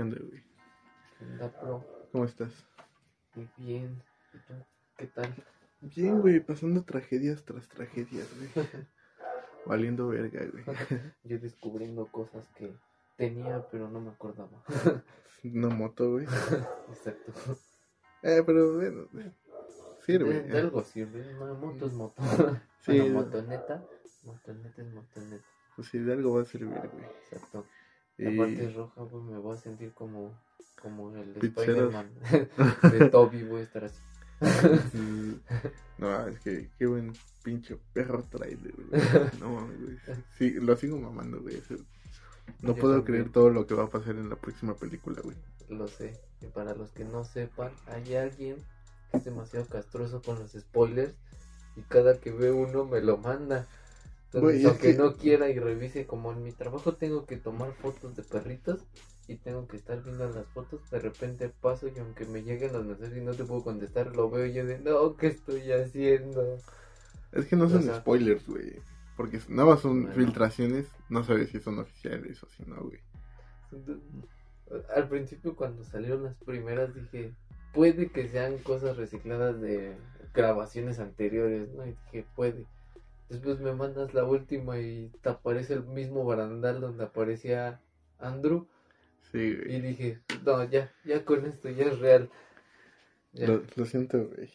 ¿Qué onda, güey? Pro. ¿Cómo estás? Muy bien. ¿Y tú? ¿Qué tal? Bien, güey, pasando tragedias tras tragedias, güey. Valiendo verga, güey. Yo descubriendo cosas que tenía, pero no me acordaba. Una moto, güey. Exacto. Eh, pero bueno, sirve. De, de algo sirve. Una moto es moto. Sí, Bueno, motoneta. Motoneta es motoneta. Pues sí, de algo va a servir, güey. Exacto. Y- La parte es roja, güey, me voy a sentir como, como el. Spider-Man de Toby, voy a estar así. No, es que qué buen pinche perro trailer, güey. No mames, güey. Sí, lo sigo mamando, güey. No Yo puedo también. creer todo lo que va a pasar en la próxima película, güey. Lo sé. Y para los que no sepan, hay alguien que es demasiado castroso con los spoilers y cada que ve uno me lo manda. Entonces, es aunque que- no quiera y revise, como en mi trabajo tengo que tomar fotos de perritos y tengo que estar viendo las fotos, de repente paso y aunque me lleguen los mensajes y no te puedo contestar, lo veo y yo de, no, ¿qué estoy haciendo? Es que no son O sea- spoilers, güey. Porque nada más son Bueno. filtraciones. No sabes si son oficiales o si no, güey. Al principio cuando salieron las primeras dije, puede que sean cosas recicladas de grabaciones anteriores, ¿no? Y dije, puede. Después me mandas la última y te aparece el mismo barandal donde aparecía Andrew. Sí, güey. Y dije, no, ya, ya con esto ya es real. Ya. Lo, lo siento, güey.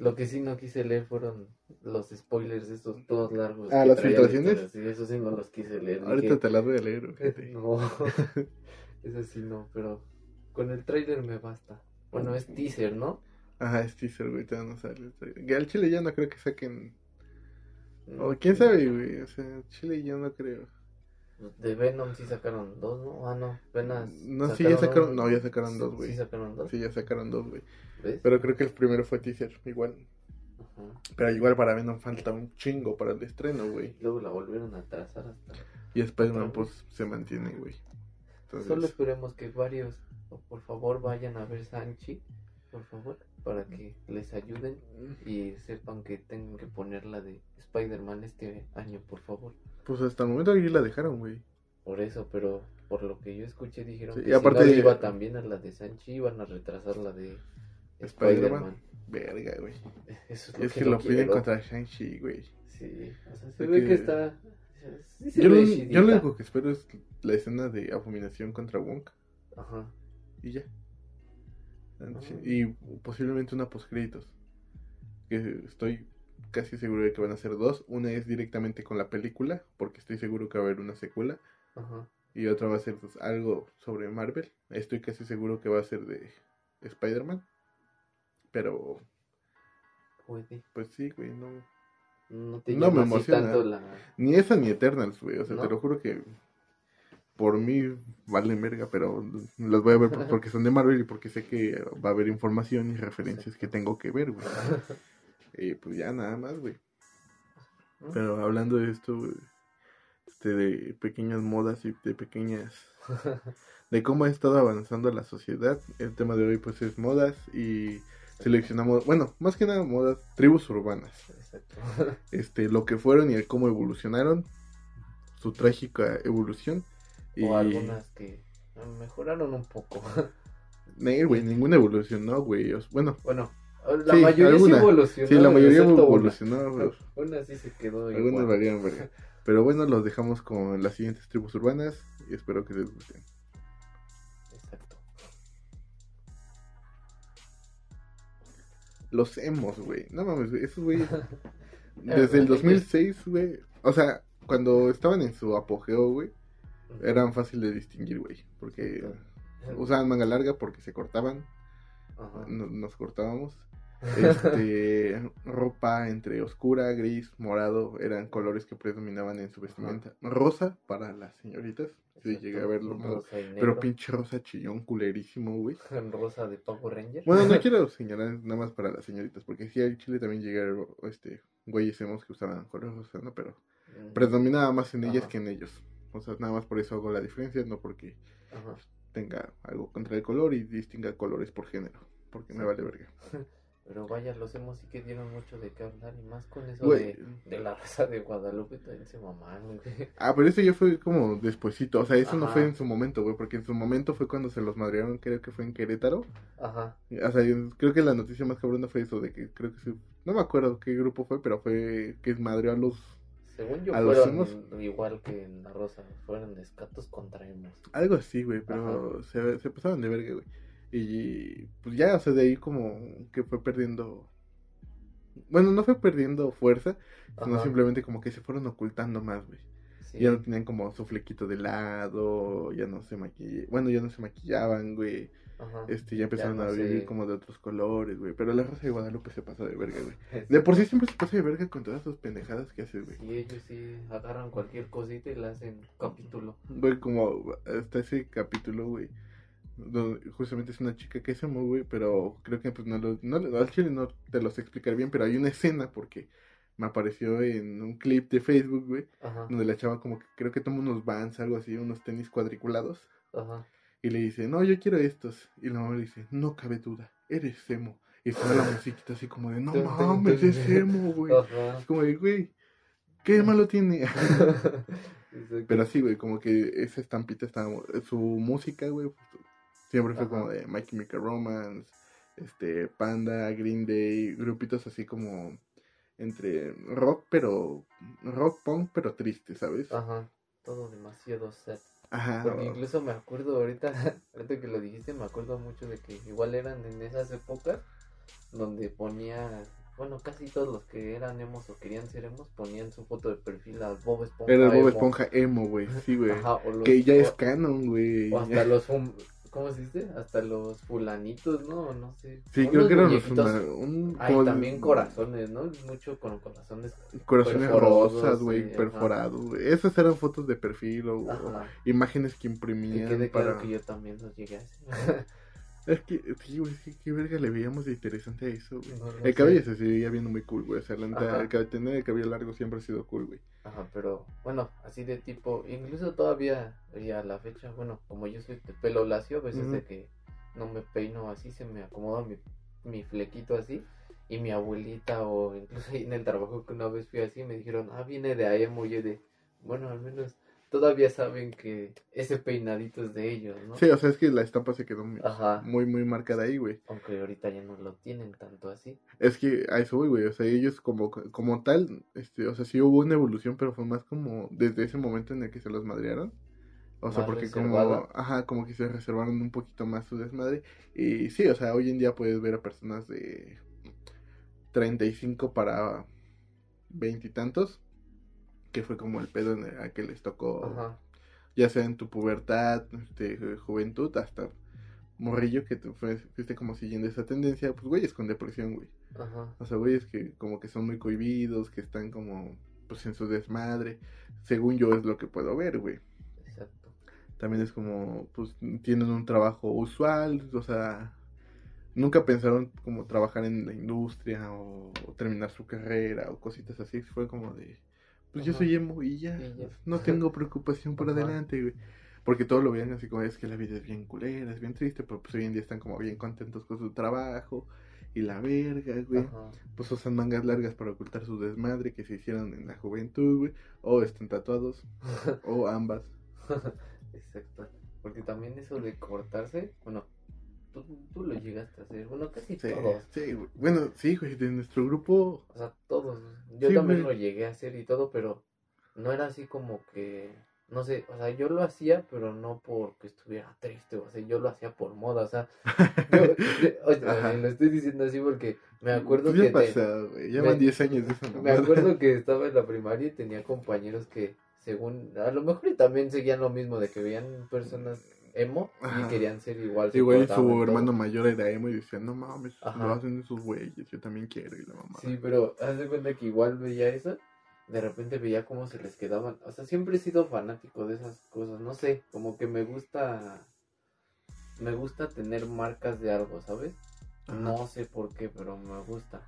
Lo que sí no quise leer fueron los spoilers estos todos largos. Ah, ¿las filtraciones? Sí, eso sí no los quise leer. Ahorita dije, te las voy a leer, güey. No, eso sí no, pero con el trailer me basta. Bueno, es teaser, ¿no? Ajá, es teaser, güey. Todavía no sale. Que al chile ya no creo que saquen. O quién sabe, güey. O sea, chile ya no creo. De Venom sí sacaron dos, ¿no? Ah, no, apenas. No, sí, ya sacaron. uno. No, ya sacaron dos, Sí güey. sacaron dos. Sí, ya sacaron dos, güey. Pero creo que el primero fue teaser, igual. Ajá. Pero igual para Venom falta un chingo para el estreno, güey. Luego la volvieron a atrasar hasta. Y Spider-Man, pues, se mantiene, güey. Solo esperemos que varios, o por favor, vayan a ver Sanchi, por favor, para que les ayuden y sepan que tengan que poner la de Spider-Man este año, por favor. pues hasta el momento aquí la dejaron, güey. Por eso, pero por lo que yo escuché dijeron Sí, que y aparte si no iba también a la de Sanchi, iban a retrasar la de Spider-Man. Spider-Man. Verga, güey. Eso es Es que, que lo piden contra Shang-Chi, güey. Sí, o sea, se ve que está... sí se Yo, lo, yo lo único que espero es la escena de abominación contra Wong. Ajá. Y ya. Ah. Y posiblemente una postcréditos. Que estoy casi seguro de que van a ser dos. Una es directamente con la película, porque estoy seguro que va a haber una secuela. Ajá. Y otra va a ser pues, algo sobre Marvel. Estoy casi seguro que va a ser de Spider-Man. Pero, Puede. pues sí, güey, no. No te No me emociona. tanto la... Ni esa ni Eternals, güey. O sea, ¿No? te lo juro que por mí valen verga, pero las voy a ver por- porque son de Marvel y porque sé que va a haber información y referencias que tengo que ver, güey. Y pues ya nada más, güey. Pero hablando de esto, güey, este, de pequeñas modas y de pequeñas... De cómo ha estado avanzando la sociedad. El tema de hoy pues es modas y seleccionamos, bueno, más que nada modas, tribus urbanas. Exacto. Este, lo que fueron y el cómo evolucionaron, su trágica evolución. Y... O algunas que mejoraron un poco. Nee, güey, ninguna evolucionó, güey. Bueno, bueno, la Sí, mayoría alguna. sí evolucionó. sí, la mayoría excepto una. evolucionó, güey. Una sí se quedó Algunas igual. valían verga. Pero bueno, los dejamos con las siguientes tribus urbanas y espero que les gusten. Exacto. Los emos, güey. No mames, güey. Esos güey. Desde el 2006, güey. O sea, cuando estaban en su apogeo, güey. Eran fácil de distinguir, güey. Porque usaban manga larga porque se cortaban. Ajá. no- nos cortábamos. Este, ropa entre oscura, gris, morado, eran colores que predominaban en su vestimenta. Rosa para las señoritas, sí llegué a verlo, pero pinche rosa chillón culerísimo, güey. Rosa de Power Ranger. Bueno, no quiero señalar nada más para las señoritas, porque sí, en Chile también llegué este, güeyes hemos que usaban color rosa, ¿no? Pero predominaba más en ellas Ajá. que en ellos. O sea, nada más por eso hago la diferencia, no porque Ajá. tenga algo contra el color y distinga colores por género, porque me vale verga. Pero vaya, los hemos sí que dieron mucho de qué hablar y más con eso de, de la raza de Guadalupe también se mamaron, güey. Ah, pero eso ya fue como despuesito, o sea, eso no Ajá. fue en su momento, güey, porque en su momento fue cuando se los madrearon, creo que fue en Querétaro. Ajá, O sea, yo creo que la noticia más cabrona fue eso de que creo que sí, no me acuerdo qué grupo fue, pero fue que madreó a los según yo ¿A los fueron igual que en la rosa, fueron escatos contra emos. algo así, güey, pero se, se pasaron de verga, güey. Y pues ya, o sea, de ahí como que fue perdiendo bueno, no fue perdiendo fuerza, sino simplemente como que se fueron ocultando más, güey. Sí. Ya no tenían como su flequito de lado, ya no se maquillaban, bueno, ya no se maquillaban, güey. Ajá. Este, ya empezaron no a vivir sé. como de otros colores, güey. Pero la raza de Guadalupe se pasa de verga, güey. De por sí siempre se pasa de verga con todas sus pendejadas que hace, güey. Sí, ellos sí agarran cualquier cosita y la hacen capítulo. Güey, como hasta ese capítulo, güey. Donde justamente es una chica que es emo, güey. Pero creo que pues no lo. No, al chile no te los explicar bien, pero hay una escena porque me apareció en un clip de Facebook, güey. Donde la chava como que creo que toma unos vans, algo así, unos tenis cuadriculados. ajá. Y le dice, no, yo quiero estos. Y la mamá le dice, no cabe duda, eres emo. Y suena la musiquita así como de, no mames, es emo, güey. Ajá. Es como de, güey, ¿qué malo tiene? Pero sí, güey, como que esa estampita estaba, su música, güey, pues, siempre fue Ajá. como de My Chemical Romance, este, Panda, Green Day, grupitos así como entre rock, pero, rock punk, pero triste, ¿sabes? Ajá, todo demasiado sad. Ajá. Porque incluso me acuerdo ahorita, ahorita que lo dijiste, me acuerdo mucho de que igual eran en esas épocas donde ponía, bueno, casi todos los que eran emos o querían ser emos ponían su foto de perfil al Bob Esponja. Era Bob. Esponja emo, güey, sí, güey. Ajá, o los- Que ya es canon, güey. O hasta los ¿cómo se dice? Hasta los fulanitos, ¿no? No sé. Sí, creo que eran los un, Hay también corazones, ¿no? Mucho con corazones. corazones rosas, güey, perforados, güey. Esas eran fotos de perfil o, o imágenes que Que imprimían quede para... claro que yo también los llegué a hacer. Es que, sí, güey, sí, qué verga le veíamos de interesante a eso, güey. No lo El sé. cabello se seguía viendo muy cool, güey. O sea, la neta, el tener el cabello largo siempre ha sido cool, güey. Ajá, pero bueno, así de tipo, incluso todavía y a la fecha, bueno, como yo soy de pelo lacio, a veces Ujú. de que no me peino así, se me acomoda mi, mi flequito así, y mi abuelita o incluso ahí en el trabajo que una vez fui así, me dijeron, ah, viene de Aemo, y yo de, bueno, al menos todavía saben que ese peinadito es de ellos, ¿no? Sí, o sea, es que la estampa se quedó muy, Ajá, muy, muy marcada ahí, güey. aunque ahorita ya no lo tienen tanto así. Es que a eso voy, güey. O sea, ellos como, como tal, este, o sea, sí hubo una evolución, pero fue más como desde ese momento en el que se los madrearon. O sea, porque reservada. como, ajá, como que se reservaron un poquito más su desmadre. Y sí, o sea, hoy en día puedes ver a personas de 35 para veintitantos, que fue como el pedo en el a que les tocó, Ajá, ya sea en tu pubertad, este, juventud, hasta morrillo que te fue- fuiste como siguiendo esa tendencia, pues güeyes con depresión, güey. ajá, O sea, güeyes que como que son muy cohibidos, que están como pues en su desmadre. Según yo es lo que puedo ver, güey. exacto. También es como, pues tienen un trabajo usual, o sea, nunca pensaron como trabajar en la industria o, o terminar su carrera o cositas así. Fue como de, pues yo soy emo y ya, Y ya. no tengo preocupación por Ajá. adelante, güey. Porque todos lo veían así como es que la vida es bien culera, es bien triste, pero pues hoy en día están como bien contentos con su trabajo y la verga, güey Ajá. pues usan mangas largas para ocultar su desmadre que se hicieron en la juventud, güey, o están tatuados, o ambas. Exacto. Porque también eso de cortarse, bueno, tú, tú lo llegaste a hacer, bueno, casi Sí, todos. sí. Bueno, sí, güey, de nuestro grupo, O sea, todos. Yo Sí, también güey. lo llegué a hacer y todo, pero no era así como que, no sé, o sea, yo lo hacía, pero no porque estuviera triste, o sea, yo lo hacía por moda, o sea, yo, yo- o sea, lo estoy diciendo así porque me acuerdo pues ya que... pasado, güey, ya me- van 10 años de esa Me acuerdo que estaba en la primaria y tenía compañeros que, según, a lo mejor y también seguían lo mismo, de que veían personas emo Ajá. y querían ser igual. Sí, güey, su hermano mayor era emo y decía, no mames, Ajá. lo hacen esos güeyes, yo también quiero, y la mamá. Sí, pero haz de cuenta que igual veía eso, de repente veía cómo se les quedaban, o sea, siempre he sido fanático de esas cosas, no sé, como que me gusta, me gusta tener marcas de algo, ¿sabes? Ajá. No sé por qué, pero me gusta.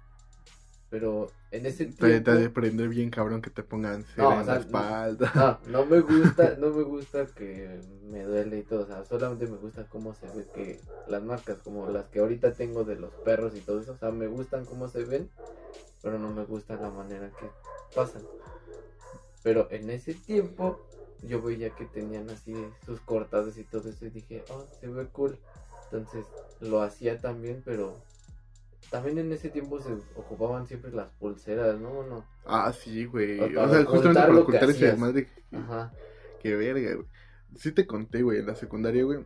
Pero en ese Te, te tiempo... de prender bien cabrón que te pongan cera No, o en sea, la espalda. No, no me gusta, no me gusta que me duele y todo, o sea, solamente me gusta cómo se ve que las marcas como las que ahorita tengo de los perros y todo eso, o sea, me gustan cómo se ven, pero no me gusta la manera que pasan. Pero en ese tiempo yo veía que tenían así sus cortadas y todo eso y dije, oh, se ve cool. Entonces lo hacía también, pero también en ese tiempo se ocupaban siempre las pulseras, ¿no? No. Ah, sí, güey. O sea, justamente para que ocultar ese desmadre. Ajá. Qué verga, güey. Sí te conté, güey, en la secundaria, güey.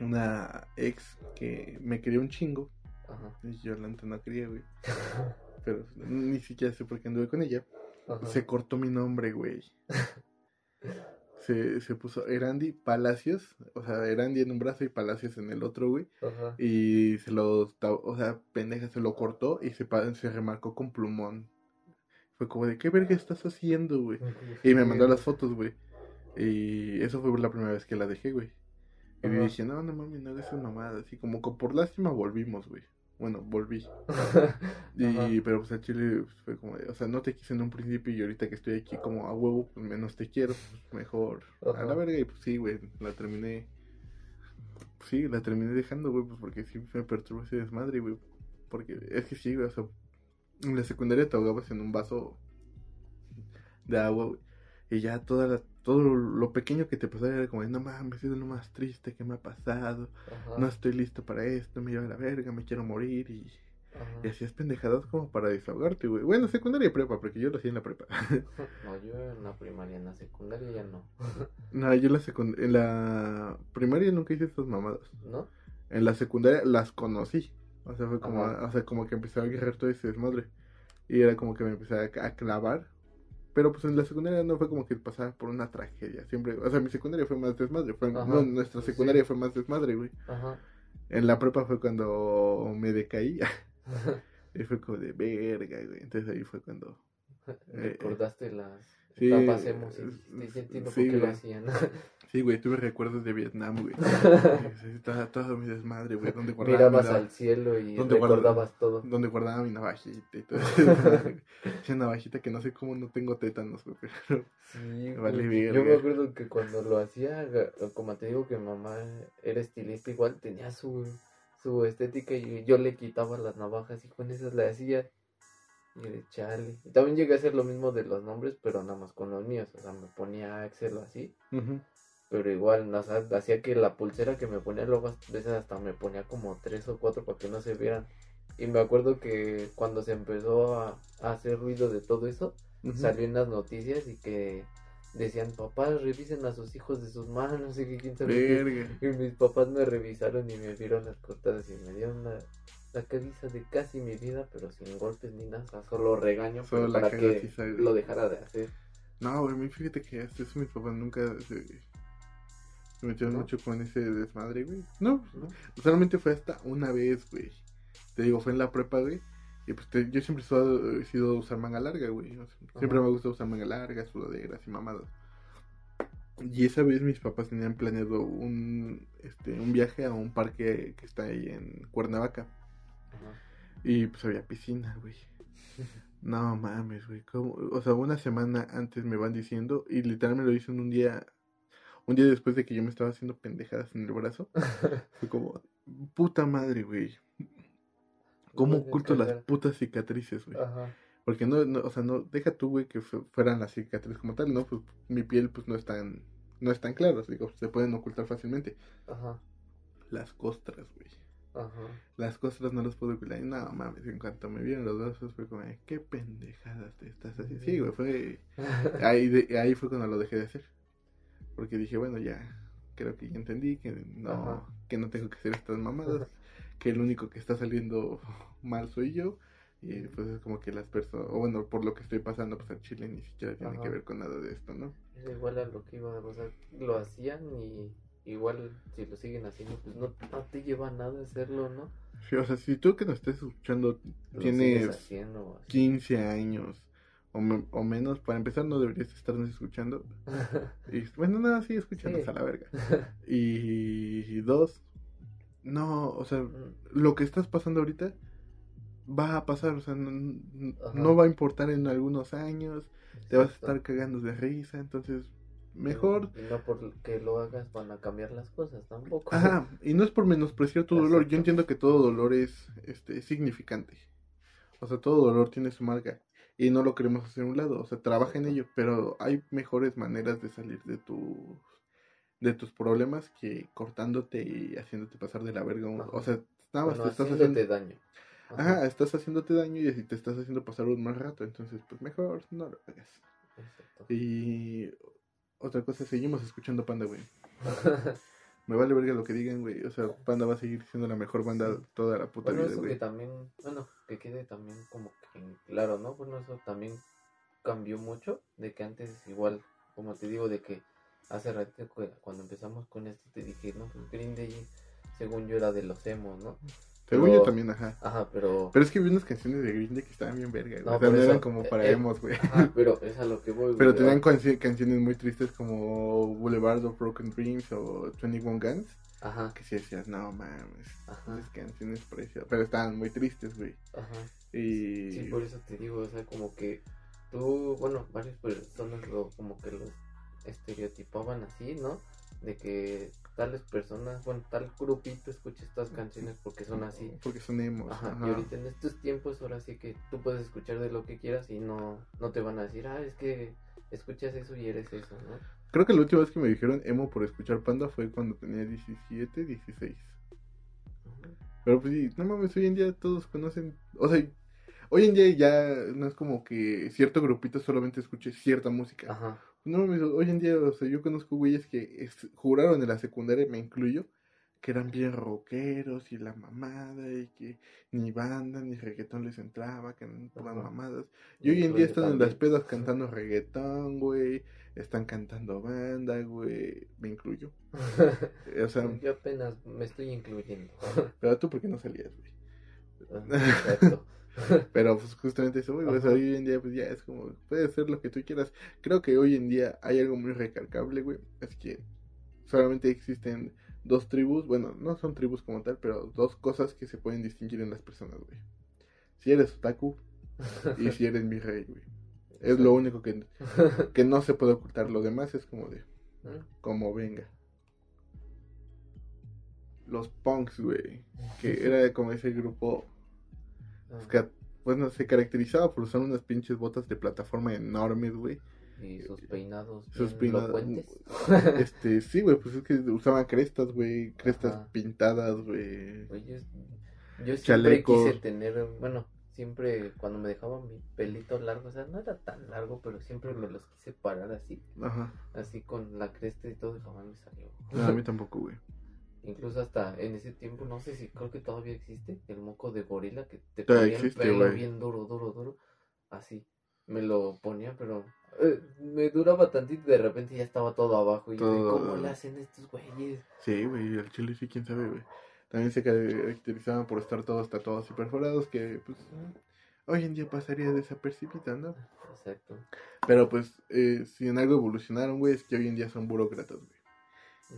Una ex que me quería un chingo. Ajá. Y yo la no quería, güey. Pero ni siquiera sé por qué anduve con ella. Ajá. Se cortó mi nombre, güey. Se, se puso Erandi Palacios. O sea, Erandi en un brazo y Palacios en el otro, güey. Ajá. Y se lo, o sea, pendeja, se lo cortó y se, se remarcó con plumón. Fue como de, ¿qué verga estás haciendo, güey? Y me mandó las fotos, güey. Y eso fue la primera vez que la dejé, güey. Y Ajá. dije, no, no mames, no hagas una mamada. Así como que por lástima volvimos, güey. Bueno, volví. Y, Ajá. pero pues a Chile pues, fue como de, o sea, no te quise en un principio y ahorita que estoy aquí como a huevo, pues menos te quiero, pues mejor a la verga. Y pues sí, güey, la terminé. pues, sí, la terminé dejando, güey, pues porque sí me perturbó ese desmadre, güey. Porque es que sí, güey, o sea, en la secundaria te ahogabas en un vaso de agua, güey. Y ya toda la, todo lo, pequeño que te pasaba era como, de, no mames, es lo más triste que me ha pasado. Ajá. No estoy listo para esto, me lleva a la verga, me quiero morir y... Y hacías pendejadas como para desahogarte, güey. Bueno, secundaria y prepa, porque yo lo hacía en la prepa. No, yo en la primaria, en la secundaria ya no. no, yo en la en la primaria nunca hice estas mamadas. ¿No? En la secundaria las conocí. O sea, fue como, Ajá. o sea, como que empecé a agarrar todo ese desmadre. Y era como que me empecé a, a clavar. Pero pues en la secundaria no fue como que pasaba por una tragedia. Siempre, o sea, mi secundaria fue más desmadre. Fue, no, nuestra Sí. secundaria fue más desmadre, güey. Ajá. En la prepa fue cuando me decaí. y fue como de verga, güey. Entonces ahí fue cuando Recordaste las sí, etapas emo, sí, sí, sí entiendo sí, por qué lo hacían. Sí, güey, tuve recuerdos de Vietnam, güey. Sí, todo, todo mi desmadre, güey. Donde guardaba, Mirabas mi, al cielo y ¿Dónde guarda- recordabas todo. donde guardaba mi navajita y todo. Esa navajita que no sé cómo no tengo tétanos, güey. Sí, Vale güey. Yo me acuerdo que cuando lo hacía, como te digo que mamá era estilista, igual tenía su, su estética y yo le quitaba las navajas y con esas le hacía. Y de chale. Y también llegué a hacer lo mismo de los nombres, pero nada más con los míos. O sea, me ponía Axel o así. Ujú. Pero igual, o sea, hacía que la pulsera que me ponía luego a veces hasta me ponía como tres o cuatro para que no se vieran. Y me acuerdo que cuando se empezó a, a hacer ruido de todo eso, Ujú. salió en las noticias y que decían, papás, revisen a sus hijos de sus manos y que quién sabe qué". Y mis papás me revisaron y me vieron las cortadas y me dieron la, la cabeza de casi mi vida, pero sin golpes ni nada, o sea, solo regaño Solo para que lo dejara de hacer. No, güey, a mí fíjate que hasta eso mis papás nunca se, se metieron ¿No? mucho con ese desmadre, güey. No, ¿no? solamente fue hasta una vez, güey. Te digo, fue en la prepa, güey. Y pues te- yo siempre he sido, usar manga larga, güey. O sea, siempre me gusta usar manga larga, sudaderas y mamadas. Y esa vez mis papás tenían planeado un, este, un viaje a un parque que está ahí en Cuernavaca. Ajá. Y pues había piscina, güey. No mames, güey. ¿cómo? O sea, una semana antes me van diciendo y literal me lo dicen un día, un día después de que yo me estaba haciendo pendejadas en el brazo. Fue como, puta madre, güey. ¿Cómo oculto las putas cicatrices, güey? Ajá. Porque no, no, o sea, no, deja tú, güey, que fu- fueran las cicatrices como tal, ¿no? Pues mi piel, pues no es tan, no es tan clara, digo, se pueden ocultar fácilmente. Ajá. Las costras, güey. Ajá. Las costras no las puedo ocultar. Y no mames, en cuanto me vieron los brazos fue como, "Ay, qué pendejadas te estás haciendo. Sí, güey, fue. Ahí, de- ahí fue cuando lo dejé de hacer. Porque dije, bueno, ya, creo que ya entendí que no, Ajá. que no tengo que hacer estas mamadas. Que el único que está saliendo mal soy yo. Y pues es como que las personas, o bueno, por lo que estoy pasando, pues a Chile ni siquiera tiene Ajá. que ver con nada de esto, ¿no? Es igual a lo que iba, o sea, lo hacían y igual si lo siguen haciendo, pues no, no te lleva nada hacerlo, ¿no? Sí, o sea, si tú que nos estés escuchando Lo tienes haciendo o así. 15 años o, me- o menos, para empezar no deberías estarnos escuchando. Y, bueno, nada, sí, escúchanos Sí. a la verga. Y, dos, no, o sea, Mm, lo que estás pasando ahorita va a pasar, o sea, no, no va a importar en algunos años, te vas a estar cagando de risa, entonces mejor. Y no porque lo hagas van a cambiar las cosas tampoco. Ajá, y no es por menospreciar tu dolor, yo entiendo que todo dolor es este significante. O sea, todo dolor tiene su marca y no lo queremos hacer a un lado, o sea, trabaja en ello, pero hay mejores maneras de salir de tus de tus problemas que cortándote y haciéndote pasar de la verga, o sea, nada más te estás haciendo daño. Ajá. estás haciéndote daño y te estás haciendo pasar un mal rato, entonces pues mejor no lo hagas. Y otra cosa, seguimos escuchando Panda, güey. Me vale verga lo que digan, güey. O sea, Panda va a seguir siendo la mejor banda toda la puta bueno, vida, güey. que también, bueno, que quede también como que claro, ¿no? Bueno, eso también cambió mucho. De que antes, igual, como te digo, de que hace ratito cuando empezamos con esto te dije, no, pues Green Day, según yo era de los emos, ¿no? Según yo también, ajá. Ajá, pero. Pero es que vi unas canciones de Green Day que estaban bien verga, No, o sea, no eran como para eh, emos, güey. Ajá, pero es a lo que voy, Pero tenían canciones muy tristes como Boulevard of Broken Dreams o 21 Guns. Ajá. Que si decías, no mames. Ajá. Esas canciones preciosas. Pero estaban muy tristes, güey. Ajá. Y. Sí, por eso te digo, o sea, como que tú, bueno, varias personas lo, como que lo estereotipaban así, ¿no? De que tales personas, bueno, tal grupito escucha estas canciones porque son así. Porque son emos. Ajá, Y ahorita en estos tiempos, ahora sí que tú puedes escuchar de lo que quieras y no, no te van a decir, ah, es que escuchas eso y eres eso, ¿no? Creo que la última vez que me dijeron emo por escuchar Panda fue cuando tenía 17, 16. Pero pues sí, no mames, hoy en día todos conocen, o sea, hoy en día ya no es como que cierto grupito solamente escuche cierta música. Ajá. No, hoy en día, o sea, yo conozco güeyes que juraron en la secundaria, me incluyo, que eran bien rockeros y la mamada y que ni banda ni reggaetón les entraba, que eran todas mamadas. Y hoy en día están en las pedas cantando reggaetón, güey, están cantando banda, güey, me incluyo. o sea, yo apenas me estoy incluyendo. pero tú, ¿por qué no salías, güey? Ah, Pero pues justamente eso, güey, hoy en día pues ya es como, puede ser lo que tú quieras. Creo que hoy en día hay algo muy recalcable, güey, es que solamente existen dos tribus, bueno, no son tribus como tal, pero dos cosas que se pueden distinguir en las personas, güey. Si eres otaku y si eres mi rey, güey. Es lo único que, que no se puede ocultar. Lo demás es como de, como venga. Los punks, güey. Que era como ese grupo bueno, se caracterizaba por usar unas pinches botas de plataforma enormes, güey. Y sus peinados. Sus peinados. este, sí, güey, pues es que usaban crestas, güey. Crestas pintadas, güey. yo siempre quise tener, bueno, siempre cuando me dejaban mi pelito largo, o sea, no era tan largo, pero siempre me los quise parar así. Ajá. Así con la cresta y todo, y jamás me salió. No, a mí tampoco, güey. Incluso hasta en ese tiempo, no sé si creo que todavía existe, el moco de gorila que te ponía el pelo bien duro, duro, duro. Así, me lo ponía, pero eh, me duraba tantito y de repente ya estaba todo abajo. Y todo... ¿cómo le hacen estos güeyes? Sí, güey, el chile sí, quién sabe, güey. También se caracterizaban por estar todos tatuados y perforados, que pues hoy en día pasaría desapercibida, ¿no? Exacto. Pero pues, eh, si en algo evolucionaron, güey, es que hoy en día son burócratas, güey.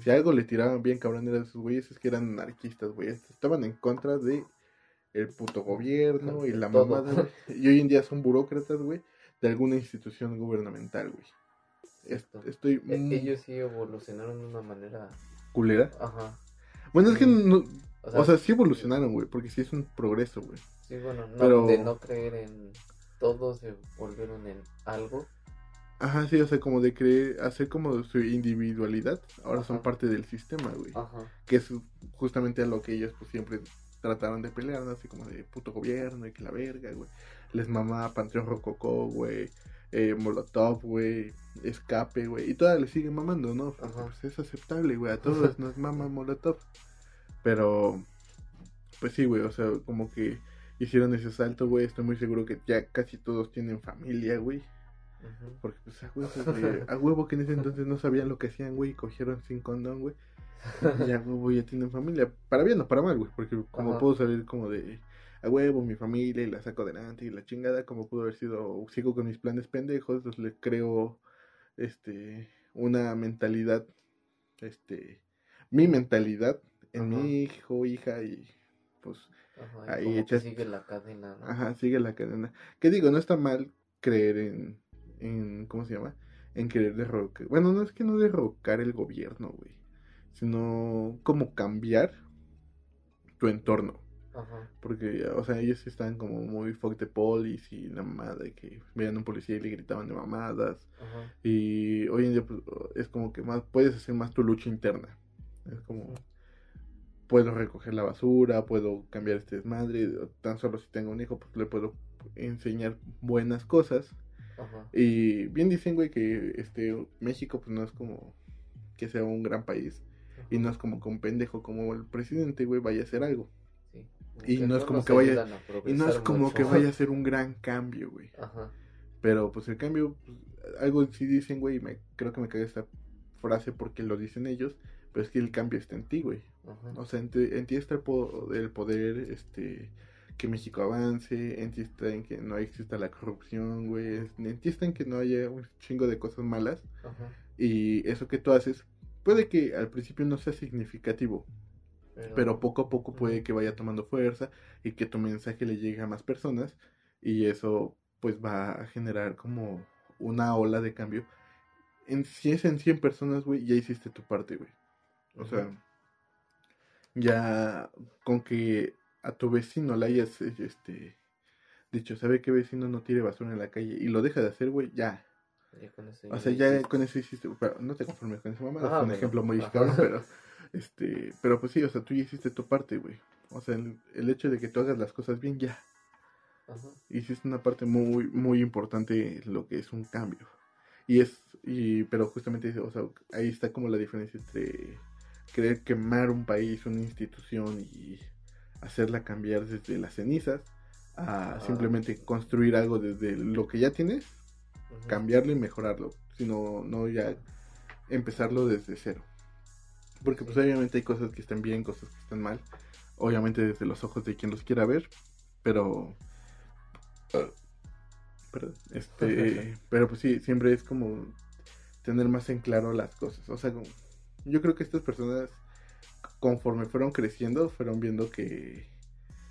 Si algo le tiraban bien cabrón a esos güeyes es que eran anarquistas, güey. Estaban en contra de el puto gobierno y la mamada, Y hoy en día son burócratas, güey, de alguna institución gubernamental, güey. Estoy... E, ellos sí evolucionaron de una manera... ¿Culera? Ajá. Bueno, es que no... O sea, sí evolucionaron, güey, porque sí es un progreso, güey. Sí, bueno, no, Pero... de no creer en... Todos se volvieron en algo Ajá, sí, o sea, como de creer, hacer como su individualidad, ahora son parte del sistema, güey. Ajá. Que es justamente a lo que ellos pues siempre trataron de pelear, ¿no? Así como de puto gobierno y que la verga, güey. Les mamá Panteón Rococó, güey. Eh, Molotov, güey. Escape, güey. Y todas le siguen mamando, ¿no? Pues es aceptable, güey. A todos nos mama Molotov. Pero, pues sí, güey, o sea, como que hicieron ese salto, güey. Estoy muy seguro que ya casi todos tienen familia, güey. Porque, pues, a huevo, que en ese entonces no sabían lo que hacían, güey, y cogieron sin condón, güey. Y a huevo ya tienen familia. Para bien o para mal, güey. Porque como puedo salir como de a huevo mi familia y la saco adelante y la chingada, como pudo haber sido, sigo con mis planes pendejos, pues le creo, este, una mentalidad, este, mi mentalidad en mi hijo, hija y pues Ajá, y ahí echas- sigue la cadena, ¿no? Ajá, sigue la cadena. Que digo, no está mal creer en, en ¿cómo se llama? En querer derrocar. Bueno, no es que no derrocar el gobierno, güey. Sino como cambiar tu entorno. Ajá, Porque, o sea, ellos están como muy fuck the police y la mamada de que veían a un policía y le gritaban de mamadas. ajá. Y hoy en día pues, es como que más puedes hacer más tu lucha interna. Es como puedo recoger la basura, puedo cambiar este desmadre, tan solo si tengo un hijo, pues le puedo enseñar buenas cosas. Ajá. Y bien dicen, güey, que este México pues no es como que sea un gran país y no es como que un pendejo como el presidente, güey, vaya a hacer algo. Sí. y no es como que vaya- Y no es como que vaya a ser un gran cambio, güey. Ajá, Pero pues el cambio, pues, algo sí dicen, güey, y me, creo que me cae esta frase porque lo dicen ellos, pero es que el cambio está en ti, güey. ajá. O sea, en ti, está el poder, este, que México avance, está en que no exista la corrupción, güey, es- en que no haya un chingo de cosas malas Ajá. y eso que tú haces puede que al principio no sea significativo, Pero, pero poco a poco puede que vaya tomando fuerza y que tu mensaje le llegue a más personas y eso pues va a generar como una ola de cambio. En, si es en 100 personas, güey, ya hiciste tu parte, güey. O sea, ya con que a tu vecino le hayas este dicho, ¿sabe qué vecino no tire basura en la calle? Y lo deja de hacer, güey, ya. Ya con eso O sea, ya hiciste. con eso hiciste, pero no te conformes con esa mamá, Ajá, es un bueno, ejemplo muy cabrón, pero este, pero pues sí, o sea, tú ya hiciste tu parte, güey. O sea, el, el hecho de que tú hagas las cosas bien ya Ajá. hiciste una parte muy muy importante en lo que es un cambio. Y es y pero justamente, o sea, ahí está como la diferencia entre querer quemar un país, una institución y hacerla cambiar desde las cenizas a Ah. simplemente construir algo desde lo que ya tienes cambiarlo y mejorarlo, sino no ya empezarlo desde cero. Porque pues obviamente hay cosas que están bien, cosas que están mal, obviamente desde los ojos de quien los quiera ver, pero perdón, este, pero pues sí, siempre es como tener más en claro las cosas, o sea, como- yo creo que estas personas conforme fueron creciendo, fueron viendo que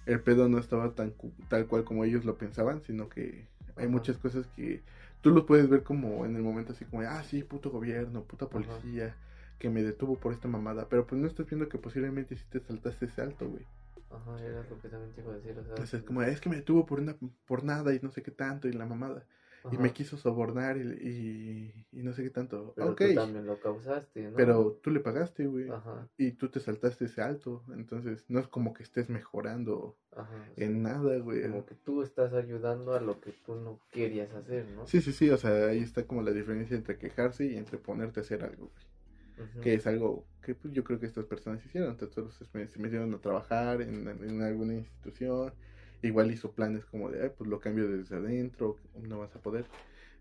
el pedo no estaba tan tal cual como ellos lo pensaban, sino que hay Ajá. muchas cosas que tú los puedes ver como en el momento así como, ah, sí, puto gobierno, puta policía, que me detuvo por esta mamada, pero pues no estás viendo que posiblemente sí te saltaste ese alto, güey. Ajá, era lo que también te iba a decir. O sea, O sea, es como, es que me detuvo por, una, por nada y no sé qué tanto y la mamada. Y me quiso sobornar y, y, y no sé qué tanto. Pero ok, tú también lo causaste, ¿no? pero tú le pagaste, güey. Ajá, Y tú te saltaste ese alto. Entonces, no es como que estés mejorando ajá. en nada, güey. Como que tú estás ayudando a lo que tú no querías hacer, ¿no? Sí, sí, sí. O sea, ahí está como la diferencia entre quejarse y entre ponerte a hacer algo, güey. Que es algo que pues, yo creo que estas personas hicieron. Entonces, se se metieron a trabajar en, en alguna institución. Igual hizo planes como de, "Ay, pues lo cambio desde adentro, no vas a poder.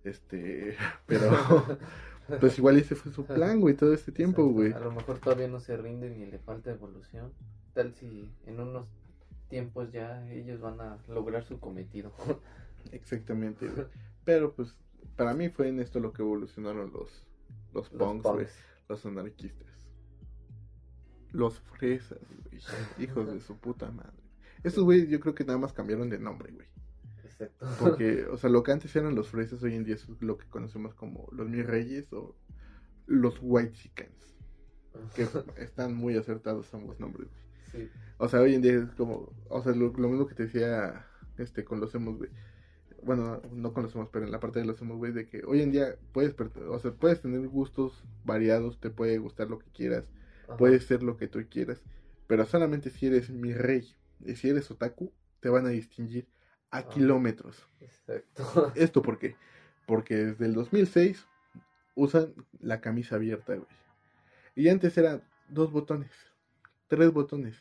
Este, pero pues igual ese fue su plan, güey, todo este tiempo, Exacto. güey. A lo mejor todavía no se rinden y le falta evolución. Tal si en unos tiempos ya ellos van a lograr su cometido. Exactamente, güey. Pero pues para mí fue en esto lo que evolucionaron los los Los punks, güey, los anarquistas. Los fresas, güey. Hijos de su puta madre. Estos güeyes yo creo que nada más cambiaron de nombre, güey. Exacto. Porque, o sea, lo que antes eran los fresas, hoy en día es lo que conocemos como los mis reyes o los white chickens. Que están muy acertados ambos nombres, güey. Sí. O sea, hoy en día es como, o sea, lo, lo mismo que te decía este con los emos, güey. Bueno, no con los emos, pero en la parte de los emos, güey, de que hoy en día puedes, o sea, puedes tener gustos variados, te puede gustar lo que quieras, Ajá. puedes ser lo que tú quieras, pero solamente si eres mi rey si eres otaku, te van a distinguir a Ah. kilómetros. Exacto. ¿Esto por qué? Porque desde el 2006 usan la camisa abierta, güey. Y antes eran dos botones, tres botones.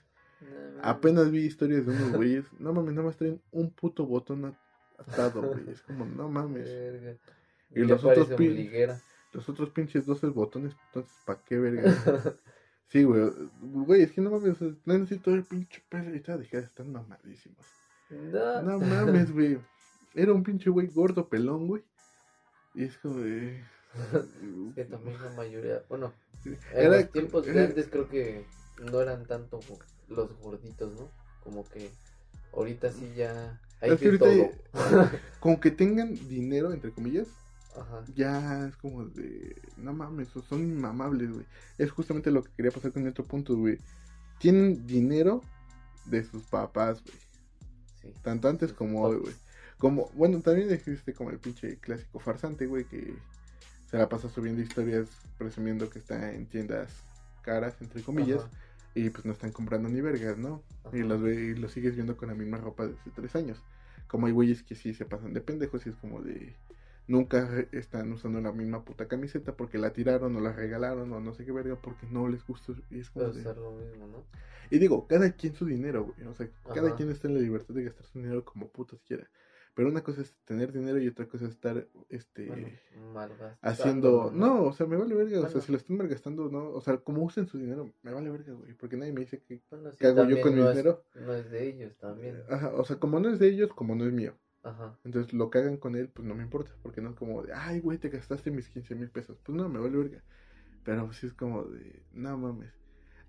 Apenas vi historias de unos güeyes. No mames, nada más traen un puto botón atado, güey. Es como, no mames. Verga. Y los otros pin-. Los otros pinches 12 botones, entonces, ¿para qué verga? Sí, güey. Güey, es que no mames, así todo el pinche pelo y todas dejadas están mamadísimos. No. No mames, güey. Era un pinche güey gordo pelón, güey. Y es como de. Es que también la mayoría, bueno, en Era- los tiempos era- grandes creo que no eran tanto los gorditos, ¿no? como que ahorita sí ya hay Es que ahorita, todo. como que tengan dinero, entre comillas, Ajá. ya es como de, no mames, son inmamables, güey. Es justamente lo que quería pasar con otro punto, güey. Tienen dinero de sus papás, güey. Sí. Tanto antes como hoy, güey. Como, bueno, también existe como el pinche clásico farsante, güey, que se la pasa subiendo historias presumiendo que está en tiendas caras, entre comillas, Ajá. y pues no están comprando ni vergas, ¿no? Y los, ve, y los sigues viendo con la misma ropa desde tres años. Como hay güeyes que sí se pasan de pendejos y es como de... Nunca están usando la misma puta camiseta porque la tiraron o la regalaron o no sé qué verga porque no les gusta. Y es como de... lo mismo, ¿no? Y digo, cada quien su dinero, güey. O sea, cada quien está en la libertad de gastar su dinero como putas quiera. Pero una cosa es tener dinero y otra cosa es estar, este, Bueno, haciendo... No, o sea, me vale verga. O sea, si lo están malgastando, no. O sea, como usen su dinero, me vale verga, güey. Porque nadie me dice que... Bueno, sí, ¿Qué hago yo con mi es- dinero? No es de ellos también. Ajá, o sea, como no es de ellos, como no es mío. Ajá. Entonces, lo que hagan con él, pues no me importa. Porque no es como de, ay, güey, te gastaste mis 15 mil pesos. Pues no, me vale verga. Pero sí es como de, no mames.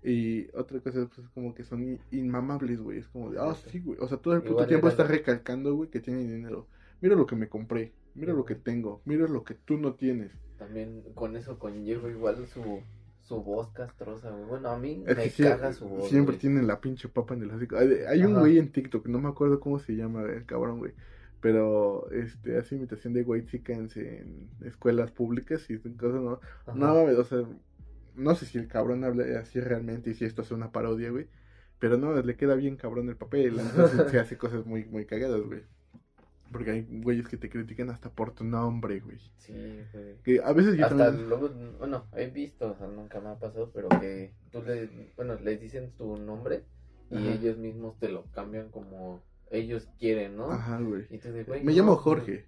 Y otra cosa, pues es como que son in- inmamables, güey. Es como de, ah, Exacto. sí, güey. O sea, todo el puto Igual tiempo está recalcando, güey, que tiene dinero. Mira lo que me compré. Mira lo que tengo. Mira lo que tú no tienes. También con eso conllevo igual su, su voz castrosa, güey. Bueno, a mí Es me que sí, caga su voz. siempre güey. tienen la pinche papa en el hocico. Hay, hay un güey en TikTok, no me acuerdo cómo se llama el cabrón, güey. Pero este hace imitación de white chickens en escuelas públicas y cosas, ¿no? Ajá. No o sea, no sé si el cabrón habla así realmente y si esto es una parodia, güey. Pero no, le queda bien cabrón el papel. Entonces se hace cosas muy, muy cagadas, güey. Porque hay güeyes que te critican hasta por tu nombre, güey. Sí, güey. Que a veces yo Hasta también. luego, bueno, he visto, o sea, nunca me ha pasado, pero que tú le, bueno, les dicen tu nombre y Ajá. ellos mismos te lo cambian como ellos quieren, ¿no? Ajá, güey. Me llamo Jorge.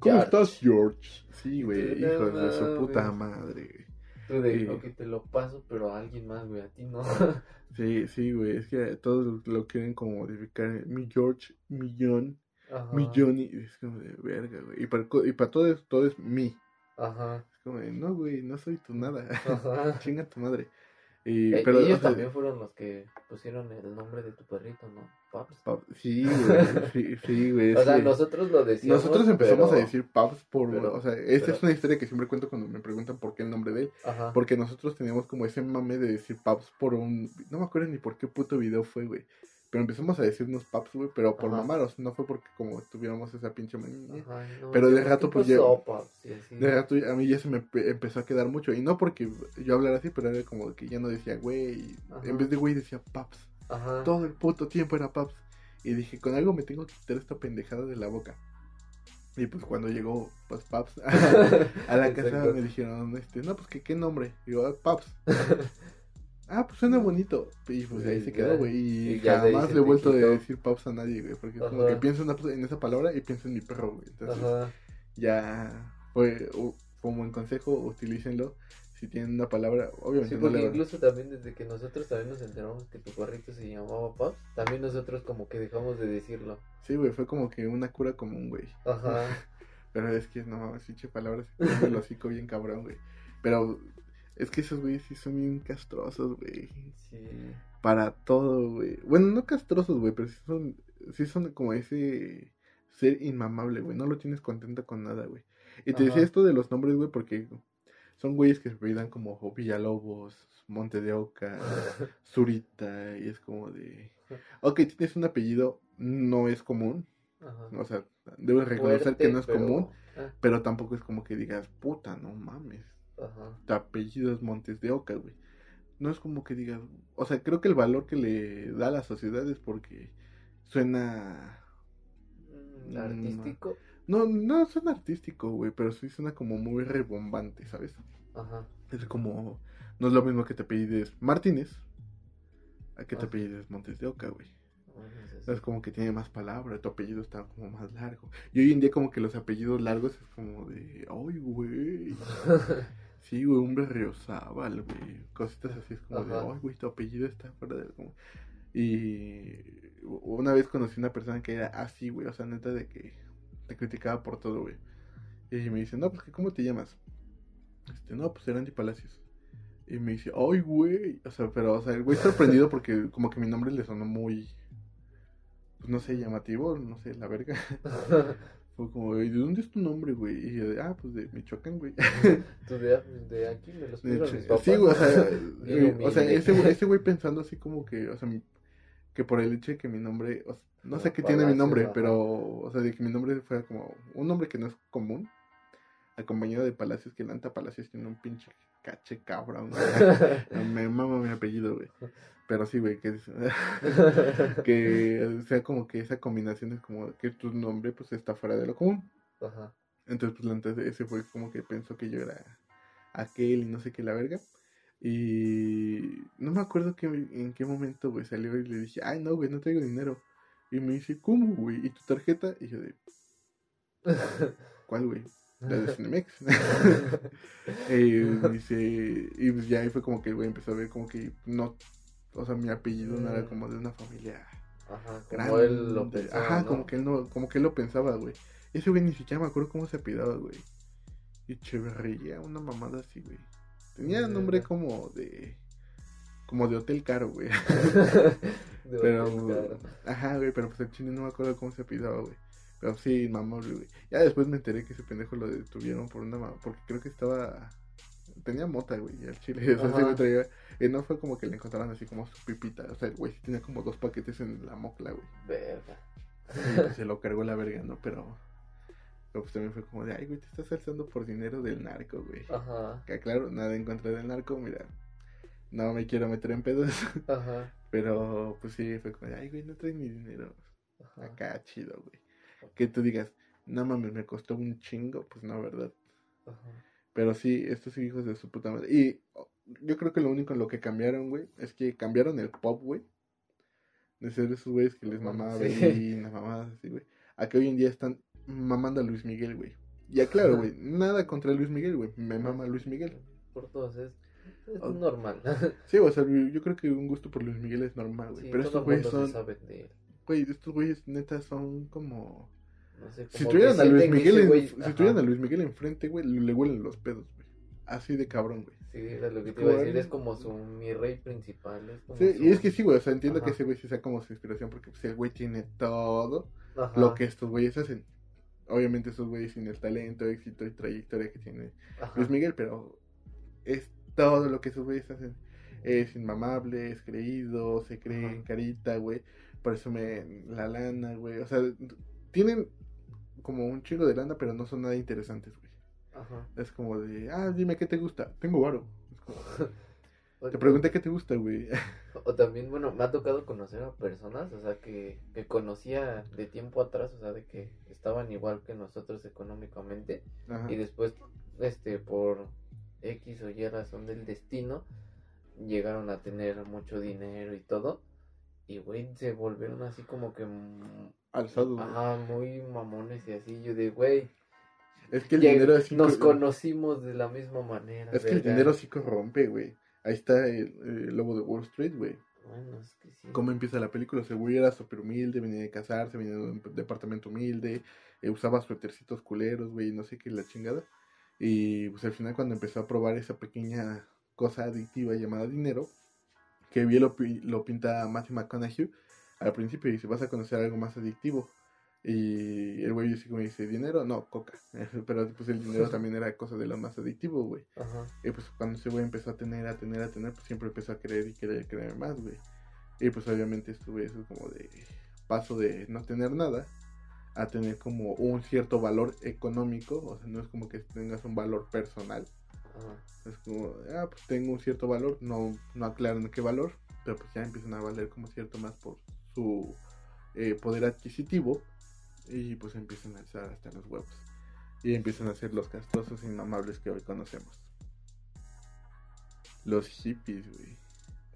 ¿Cómo George. estás, George? Sí, güey, No hijos de su puta madre. Tú de, Sí. ok, te lo paso, pero a alguien más, güey, a ti no. Sí, sí, güey, es que todos lo quieren como modificar. Mi George, mi John, Ajá. mi Johnny. y Es como de verga, güey. Y para, y para todo, es, todo es mi. Ajá. Es como de, no, güey, no soy tu nada. Ajá. Chinga tu madre. Y, Eh, pero, ellos o sea, también fueron los que pusieron el nombre de tu perrito, ¿no? Paps. pa- sí, güey, sí, sí, güey. O sea, nosotros lo decíamos. nosotros empezamos pero- a decir Paps por, pero- o sea, esta pero- es una historia que siempre cuento cuando me preguntan por qué el nombre de él. Ajá. Porque nosotros teníamos como ese mame de decir paps por un... No me acuerdo ni por qué puto video fue, güey. Pero empezamos a decirnos paps, güey, pero por Ajá. mamaros. No fue porque como tuviéramos esa pinche manía. Ajá, no, Pero de ¿qué rato, pues, ya-? Y así. De rato a mí ya se me pe- empezó a quedar mucho. Y no porque yo hablara así, pero era como que ya no decía güey. En vez de güey decía paps. Ajá. Todo el puto tiempo era paps. Y dije, con algo me tengo que quitar esta pendejada de la boca. Y pues cuando llegó pues Paps a la casa me dijeron, este, no, pues que qué nombre. Digo, "Ah, Paps. ah, pues suena bonito. Y pues ahí se quedó, güey. Y, Y de jamás le he vuelto a quitó. decir Paps a nadie, güey. Porque como que pienso en, una- en esa palabra y pienso en mi perro, güey. Entonces Ajá. ya fue u- como en consejo, utilícenlo. Si tienen una palabra, obviamente Sí, no porque le incluso también desde que nosotros también nos enteramos que tu perrito se llamaba Paps, también nosotros como que dejamos de decirlo. Sí, güey, fue como que una cura común, güey. Ajá. Pero es que no mames, pinche palabras, el hocico bien cabrón, güey. Pero es que esos güeyes sí son bien castrosos, güey. Sí. Para todo, güey. Bueno, no castrosos, güey, pero sí son, sí son como ese ser inmamable, güey. No lo tienes contento con nada, güey. Y te Ajá. decía esto de los nombres, güey, porque son güeyes que se apellidan como Villalobos, Monte de Oca, Zurita, y es como de... Ok, tienes un apellido, no es común, Ajá. o sea, debes reconocer Fuerte, que no es pero- común, Ah, pero tampoco es como que digas, puta, no mames, Ajá. tu apellido es Montes de Oca, güey. No es como que digas, o sea, creo que el valor que le da a la sociedad es porque suena, Mm, Mm, Artístico. no, no suena artístico, güey, pero sí suena como muy rebombante, ¿sabes? Ajá. Es como, no es lo mismo que te apellides Martínez a que te Ah. apellides Montes de Oca, güey. Bueno, es como que tiene más palabra, tu apellido está como más largo. Y hoy en día como que los apellidos largos es como de, ay, güey. Sí, güey, un berriozábal, güey. Cositas así es como de, Ajá. ay, güey, tu apellido está fuera de... Como... Y una vez conocí una persona que era así, güey, o sea, neta de que te criticaba por todo, güey. Y me dice, no, pues, ¿cómo te llamas? Este, no, pues, era Andy Palacios. Y me dice, ay, güey. O sea, pero, o sea, el güey sorprendido porque como que mi nombre le sonó muy pues, no sé, llamativo, no sé, la verga. Fue como, ¿de dónde es tu nombre, güey? Y yo de, ah, pues de Michoacán, güey. Tú de, de aquí me los pidieron mis papás. Sí, güey, o sea, o ese, güey- ese güey pensando así como que, o sea, que por el hecho de que mi nombre, o sea, no sé qué tiene mi nombre, pero, o sea, de que mi nombre fuera como un nombre que no es común, acompañado de Palacios, que Lanta Palacios tiene un pinche cache cabrón. Me mama mi apellido, güey. Pero sí, güey, que, que sea como que esa combinación es como que tu nombre pues está fuera de lo común. Ajá. Entonces, pues, antes ese fue como que pensó que yo era aquel y no sé qué la verga. Y no me acuerdo que, en qué momento, güey, salió y le dije, ay, no, güey, no traigo dinero. Y me dice, ¿cómo, güey? ¿Y tu tarjeta? Y yo de, ¿cuál, güey? La de Cinemex. y me dice, y pues ya ahí fue como que el güey empezó a ver como que no, o sea, mi apellido no era Mm. como de una familia Ajá, como grande. él lo pensaba, Ajá, ¿no? como que él no, como que él lo pensaba, güey. Ese güey ni siquiera me acuerdo cómo se apellidaba, güey. Echeverría, una mamada así, güey. Tenía nombre como de. Como de hotel caro, güey. De pero. hotel caro. Ajá, güey, pero pues el chino no me acuerdo cómo se apellidaba, güey. Pero sí, mamable, güey. Ya después me enteré que ese pendejo lo detuvieron por una mamá. Porque creo que estaba. Tenía mota, güey, al chile. O sea, Ajá. güey traía. Y no fue como que le encontraron así como su pipita. O sea, el güey sí tenía como dos paquetes en la mocla, güey. Verga. Pues, se lo cargó la verga, ¿no? Pero, pero pues también fue como de, ay, güey, te estás alzando por dinero del narco, güey. Ajá. Que claro, nada en contra del narco, mira, no me quiero meter en pedos, Ajá. pero pues sí, fue como de, ay, güey, no traes ni dinero. Ajá. Acá, chido, güey. Que tú digas, no mames, me costó un chingo, pues no, ¿verdad? Ajá. Pero sí, estos hijos de su puta madre. Y oh, yo creo que lo único en lo que cambiaron, güey, es que cambiaron el pop, güey. De ser esos güeyes que les mamaba Sí. Belinda, mamadas así, güey. A que hoy en día están mamando a Luis Miguel, güey. Ya claro, güey, nada contra Luis Miguel, güey. Me mama Luis Miguel. Por todos es, es Oh. normal. Sí, o sea, yo creo que un gusto por Luis Miguel es normal, güey. Sí, Pero estos güeyes son, güey, estos güeyes neta son como... No sé, Si tuvieran a Luis Miguel, ese en- güey- si tuvieran a Luis Miguel enfrente, güey, le huelen los pedos, güey. Así de cabrón, güey. Sí, era lo que te iba a decir, es como su mi rey principal. Es como Sí, su- y es que sí, güey, o sea, entiendo que ese güey sí sea como su inspiración porque pues, el güey tiene todo Ajá, lo que estos güeyes hacen. Obviamente estos güeyes sin el talento, éxito y trayectoria que tiene ajá, Luis Miguel, pero es todo lo que esos güeyes hacen. Es inmamable, es creído, se cree en carita, güey. Presume la lana, güey. O sea, tienen como un chingo de lana, pero no son nada interesantes, güey. ajá. Es como de, ah, dime qué te gusta. Tengo varo. Es como, O- te pregunté qué te gusta, güey. O también, bueno, me ha tocado conocer a personas, o sea, que, que conocía de tiempo atrás, o sea, de que estaban igual que nosotros económicamente, Ajá. y después, este, por X o Y razón del destino, llegaron a tener mucho dinero y todo, y güey, se volvieron así como que, Alzado. güey. ajá, muy mamones y así, yo de, güey, Es que el lleg- dinero nos conocimos de la misma manera. Es que el dinero sí corrompe, güey. Ahí está el, el lobo de Wall Street, güey. Bueno, es que sí. ¿Cómo empieza la película? Ese güey era súper humilde, venía de casarse, venía de un departamento humilde, eh, usaba suétercitos culeros, güey, no sé qué, la chingada. Y pues al final cuando empezó a probar esa pequeña cosa adictiva llamada dinero, que bien lo, lo pinta Matthew McConaughey al principio y dice, vas a conocer algo más adictivo. Y el güey así como dice, ¿dinero? No, coca. Pero pues el dinero también era cosa de lo más adictivo, güey. Y pues cuando ese güey empezó a tener, a tener, a tener, pues siempre empezó a querer y querer, querer más, güey. Y pues obviamente estuve eso como de paso de no tener nada a tener como un cierto valor económico, o sea, no es como que tengas un valor personal, Ajá. es como, ah, pues tengo un cierto valor, no, no aclaran qué valor, pero pues ya empiezan a valer como cierto más por su eh, poder adquisitivo y pues empiezan a alzar hasta los huevos y empiezan a ser los castrosos inmamables que hoy conocemos. Los hippies, güey.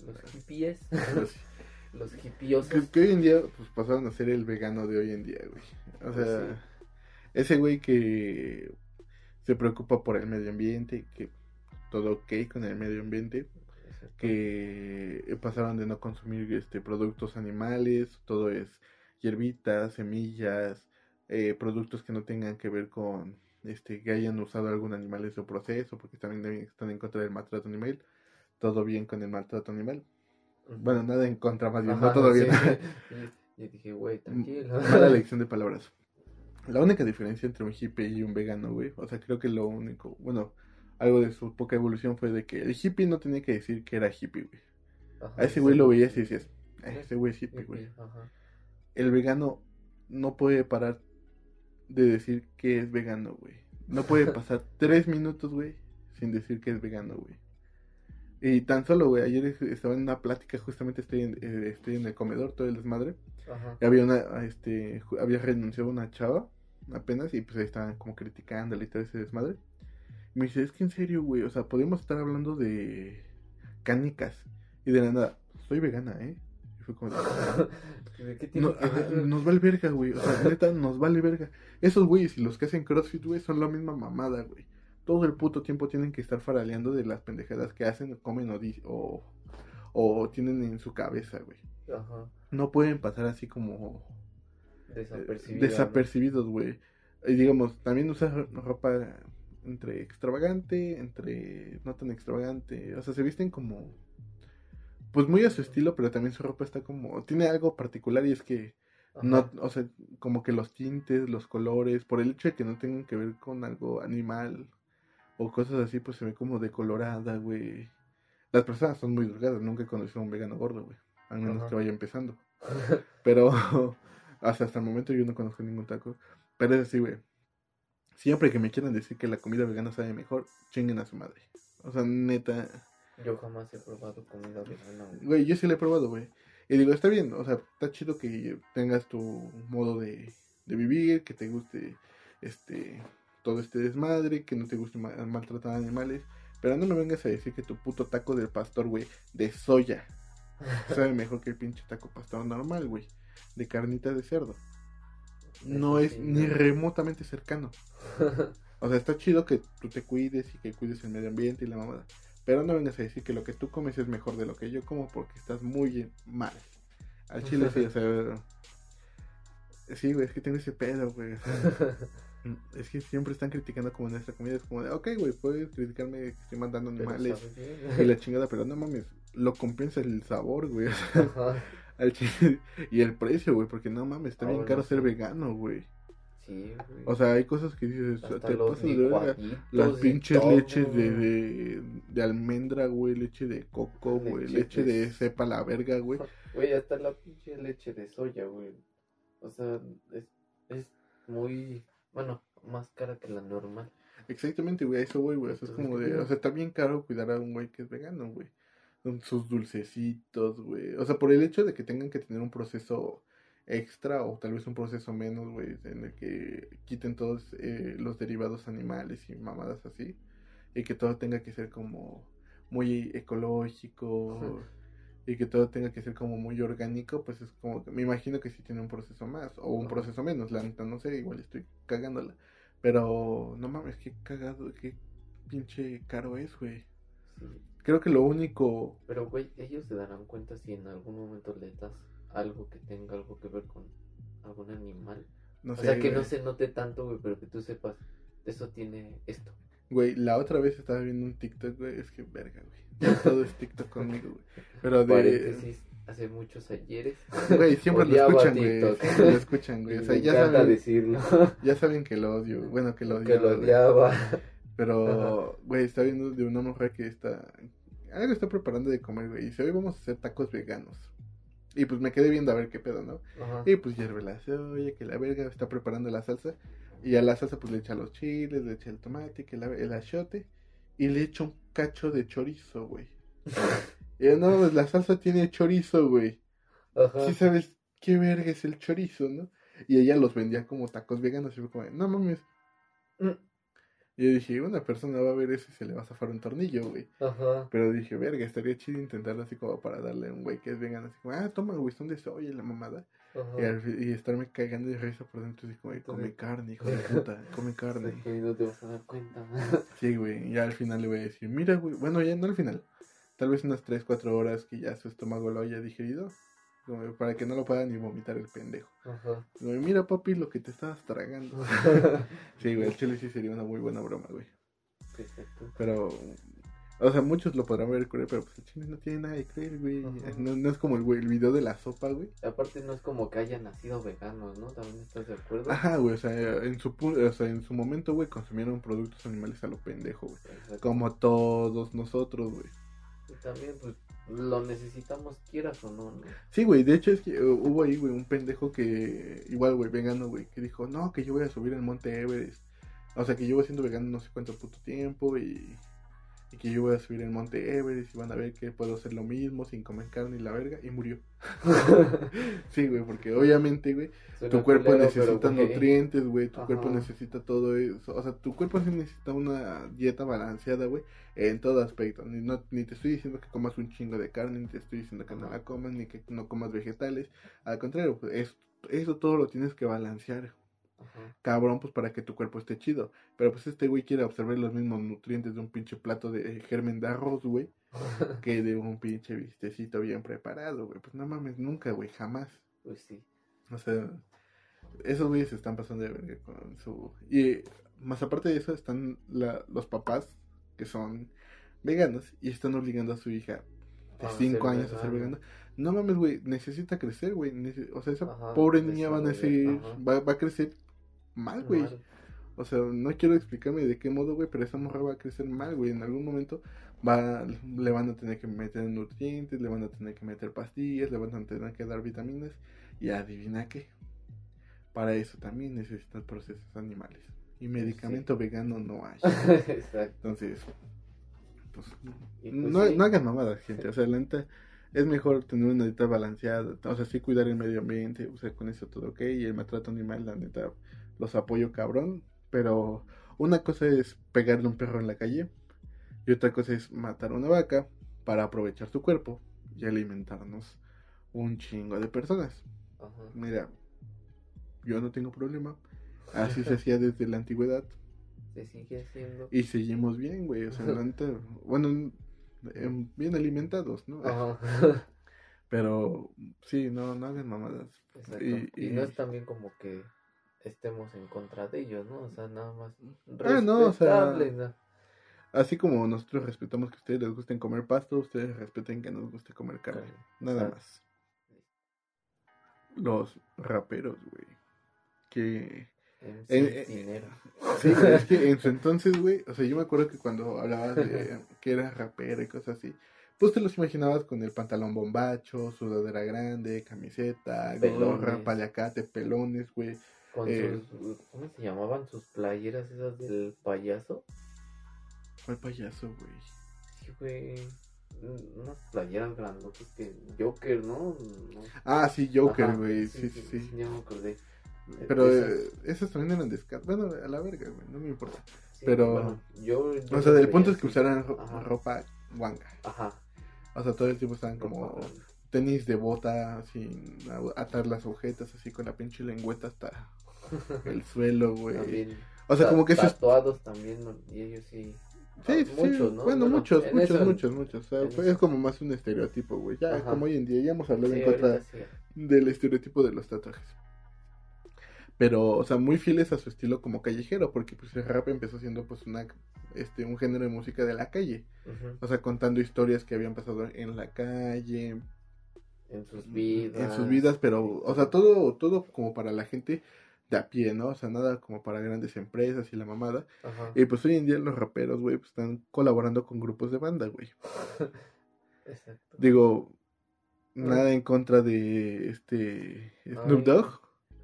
Los hippies. Los- Los hippiosos. que, que hoy en día pues pasaron a ser el vegano de hoy en día, güey. O sea, Pues Sí. ese güey que se preocupa por el medio ambiente, que todo ok con el medio ambiente, Exacto. que pasaron de no consumir este productos animales, todo es hierbitas, semillas, eh, productos que no tengan que ver con este que hayan usado algún animal en su proceso, porque también están en contra del maltrato animal. Todo bien con el maltrato animal. Bueno, nada en contra, más bien, Ajá, no todo bien. sí. Y dije, güey, tranquilo. Mala elección de palabras. La única diferencia entre un hippie y un vegano, güey, o sea, creo que lo único, bueno, algo de su poca evolución fue de que el hippie no tenía que decir que era hippie, güey. Ajá, A ese güey sí. lo veías y decías, "Eh, ese güey es hippie, güey. Ajá. El vegano no puede parar de decir que es vegano, güey. No puede pasar tres minutos, güey, sin decir que es vegano, güey. Y tan solo, güey, ayer estaba en una plática, justamente estoy en, eh, estoy en el comedor, todo el desmadre. Ajá. Y había una, este, había renunciado una chava apenas y pues ahí estaban como criticándole y todo ese desmadre. Me dice, es que en serio, güey, o sea, podemos estar hablando de canicas y de la nada, soy vegana, ¿eh? Y fue como, ¿De qué tiene no, que ajá, ver? nos vale verga, güey, o sea, neta, nos vale verga. Esos güeyes y los que hacen CrossFit, güey, son la misma mamada, güey. Todo el puto tiempo tienen que estar faraleando de las pendejadas que hacen, comen o, o, o tienen en su cabeza, güey. Ajá. No pueden pasar así como Desapercibido. desapercibidos, güey. Y digamos, también usar ropa entre extravagante, entre no tan extravagante. O sea, se visten como. Pues muy a su estilo, pero también su ropa está como. Tiene algo particular y es que. Ajá. No, o sea, como que los tintes, los colores, por el hecho de que no tengan que ver con algo animal o cosas así, pues se ve como decolorada, güey. Las personas son muy delgadas, nunca he conocido a un vegano gordo, güey. Al menos Ajá. que vaya empezando. Pero hasta, hasta el momento yo no conozco ningún taco. Pero es así, güey. Siempre que me quieran decir que la comida vegana sabe mejor, chinguen a su madre. O sea, neta. Yo jamás he probado comida vegana, güey. Güey, yo sí la he probado, güey. Y digo, está bien, o sea, está chido que tengas tu modo de, de vivir, que te guste este todo este desmadre, que no te guste ma- maltratar animales. Pero no me vengas a decir que tu puto taco del pastor, güey, de soya, sabe mejor que el pinche taco pastor normal, güey, de carnita de cerdo. No Eso es ni remotamente cercano. O sea, está chido que tú te cuides y que cuides el medio ambiente y la mamada. Pero no vengas a decir que lo que tú comes es mejor de lo que yo como porque estás muy mal. Al chile sí, o sea... Sí, güey, es que tengo ese pedo, güey. o sea, es que siempre están criticando como nuestra comida. Es como de, ok, güey, puedes criticarme que estoy Pero animales sabe y la chingada, pero no mames, lo compensa el sabor, güey. o sea. Y el precio, güey, porque no mames, está Ah, bien caro ser sí. vegano, güey. Sí, güey. O sea, hay cosas que dices, Hasta te pasas de verga. Las pinches todo, leches de, güey. de, de almendra, güey, leche de coco, güey, Leche leche de- de cepa la verga, güey. Güey, hasta la pinche leche de soya, güey. O sea, es, es muy, bueno, más cara que la normal. Exactamente, güey, a eso güey, güey. O sea, es como ¿qué de, o sea, está bien caro cuidar a un güey que es vegano, güey. Sus dulcecitos, güey. O sea, por el hecho de que tengan que tener un proceso extra o tal vez un proceso menos, güey, en el que quiten todos eh, los derivados animales y mamadas así. Y que todo tenga que ser como muy ecológico. y que todo tenga que ser como muy orgánico, pues es como que me imagino que sí tiene un proceso más o un proceso menos, la neta no sé, igual estoy cagándola. Pero no mames, qué cagado, qué pinche caro es, güey. Sí. Creo que lo único Pero, güey, ellos se darán cuenta si en algún momento le das algo que tenga algo que ver con algún animal. no o sé, sea, que no güey. se note tanto, güey, pero que tú sepas, eso tiene esto. Güey, la otra vez estaba viendo un TikTok, güey, es que verga, güey. Todo es TikTok conmigo, güey. Pero de Paréntesis, hace muchos ayeres. Güey, siempre lo escuchan, güey. Siempre lo escuchan, güey. O sea, ya saben, decirlo. ya saben que lo odio. Bueno, que lo odio. que lo odiaba. Pero, güey, está viendo de una mujer que está. Algo está preparando de comer, güey. Y dice, hoy vamos a hacer tacos veganos. Y pues me quedé viendo a ver qué pedo, ¿no? Ajá. Y pues hierve la soya, que la verga está preparando la salsa. Y a la salsa pues le echa los chiles, le echa el tomate, que la, el achiote. Y le echa un cacho de chorizo, güey. Y no, pues la salsa tiene chorizo, güey. Ajá. Sí sabes qué verga es el chorizo, ¿no? Y ella los vendía como tacos veganos. Y fue como, no mames. Mm. Y yo dije, una persona va a ver eso y se le va a zafar un tornillo, güey. Ajá. Pero dije, verga, estaría chido intentarlo así como para darle a un güey que es vegano, así como, ah, toma, güey, son de soya, la mamada. Y, Ajá. al fi- y estarme cagando de risa por dentro, así como, "Ay, come carne, hijo de puta, come carne. Que no te vas a dar cuenta. Sí, güey, y ya al final le voy a decir, mira, güey, bueno, ya no al final, tal vez unas 3, 4 horas que ya su estómago lo haya digerido, como para que no lo pueda ni vomitar el pendejo. Ajá. Mira, papi, lo que te estabas tragando. Sí, güey, el chile sí sería una muy buena broma, güey. Perfecto. Pero O sea, muchos lo podrán ver cruel, pero pues el chile no tiene nada de cruel, güey. No, no es como el, güey, el video de la sopa, güey. Aparte no es como que hayan nacido veganos, ¿no? ¿También estás de acuerdo? Ajá, güey, o sea, en su, o sea, en su momento, güey, consumieron productos animales a lo pendejo, güey. Como todos nosotros, güey. Y también, pues, lo necesitamos quieras o no, ¿no? Sí, güey, de hecho es que uh, hubo ahí, güey, un pendejo que, igual, güey, vegano, güey, que dijo, no, que yo voy a subir el monte Everest. O sea, que llevo siendo vegano no sé cuánto puto tiempo y, y que yo voy a subir el monte Everest y van a ver que puedo hacer lo mismo sin comer carne y la verga, y murió. Sí, güey, porque obviamente, güey, tu cuerpo culero, necesita nutrientes, güey, tu cuerpo necesita todo eso. O sea, tu cuerpo sí necesita una dieta balanceada, güey, en todo aspecto. Ni, no, ni te estoy diciendo que comas un chingo de carne, ni te estoy diciendo que no la comas, ni que no comas vegetales. Al contrario, pues, es- eso todo lo tienes que balancear, Ajá. cabrón, pues para que tu cuerpo esté chido. Pero pues este güey quiere absorber los mismos nutrientes de un pinche plato de germen de arroz, güey, que de un pinche vistecito bien preparado, güey. Pues no mames, nunca, güey, jamás. Pues sí. O sea, esos güeyes se están pasando de verga con su... Y más aparte de eso están la- los papás que son veganos y están obligando a su hija de A 5 ser años a ser vegana. No mames, güey, necesita crecer, güey. O sea, esa Ajá, pobre niña va a ajá. va, va a crecer mal, güey. Mal. O sea, no quiero explicarme de qué modo, güey, pero esa morra va a crecer mal, güey. En algún momento va, le van a tener que meter nutrientes, le van a tener que meter pastillas, le van a tener que dar vitaminas. Y adivina qué. Para eso también necesitan procesos animales. Y medicamento vegano no hay. Exacto. Entonces, pues, pues no, sí. no hagan mamadas, gente. O sea, la neta, es mejor tener una dieta balanceada. O sea, sí cuidar el medio ambiente. O sea, con eso todo ok. Y el maltrato animal, la neta, los apoyo cabrón. Pero una cosa es pegarle a un perro en la calle. Y otra cosa es matar una vaca para aprovechar su cuerpo y alimentarnos un chingo de personas. Ajá. Mira, yo no tengo problema. Así se hacía desde la antigüedad. Se sigue haciendo. Y seguimos bien, güey. O sea, bueno, em, bien alimentados, ¿no? Ajá. Pero sí, no, no hagan mamadas. Exacto. Y- Y, y- no es también como que estemos en contra de ellos, ¿no? O sea, nada más Ah, no, o sea, respetable, ¿no? Así como nosotros respetamos que a ustedes les gusten comer pasto, ustedes respeten que nos guste comer carne. Nada más. Los raperos, güey. Que En Eh, sí, dinero. Sí, es que en su entonces, güey, o sea, yo me acuerdo que cuando hablabas de que eras rapera y cosas así, pues te los imaginabas con el pantalón bombacho, sudadera grande, camiseta, gorra, paliacate, pelones, güey. Con eh, sus, ¿cómo se llamaban? Sus playeras esas del payaso. ¿Cuál payaso, güey? Sí, güey. Mm, Unas playeras grandotas que Joker, ¿no? No. Ah, sí, Joker, güey, sí, sí, sí. Ya me acordé. Pero Esas- eh, esos también eran descartas. Bueno, a la verga, güey, no me importa. sí, pero- bueno, yo, yo O sea, el punto es que usaran ro- Ajá. ropa guanga. Ajá. O sea, todo el tiempo estaban como ropa- tenis de bota sin atar las agujetas así con la pinche lengüeta hasta el suelo, güey. También. O sea, como que es... Tatuados también, y ellos sí. Sí, ah, sí, muchos, ¿no? Bueno, muchos, muchos, eso- muchos, muchos. O sea, eso. es como más un estereotipo, güey. Ya, Ajá. como hoy en día, ya hemos hablado Sí, en contra sí. del estereotipo de los tatuajes. Pero, o sea, muy fieles a su estilo como callejero, porque pues el rap empezó siendo pues una, este, un género de música de la calle. O sea, contando historias que habían pasado en la calle, En sus vidas. en sus vidas, pero, o sea, todo, todo como para la gente de a pie, ¿no? O sea, nada como para grandes empresas y la mamada. Ajá. Y pues hoy en día los raperos, güey, pues están colaborando con grupos de banda, güey. Exacto. Digo, nada en contra de este Snoop. Dogg.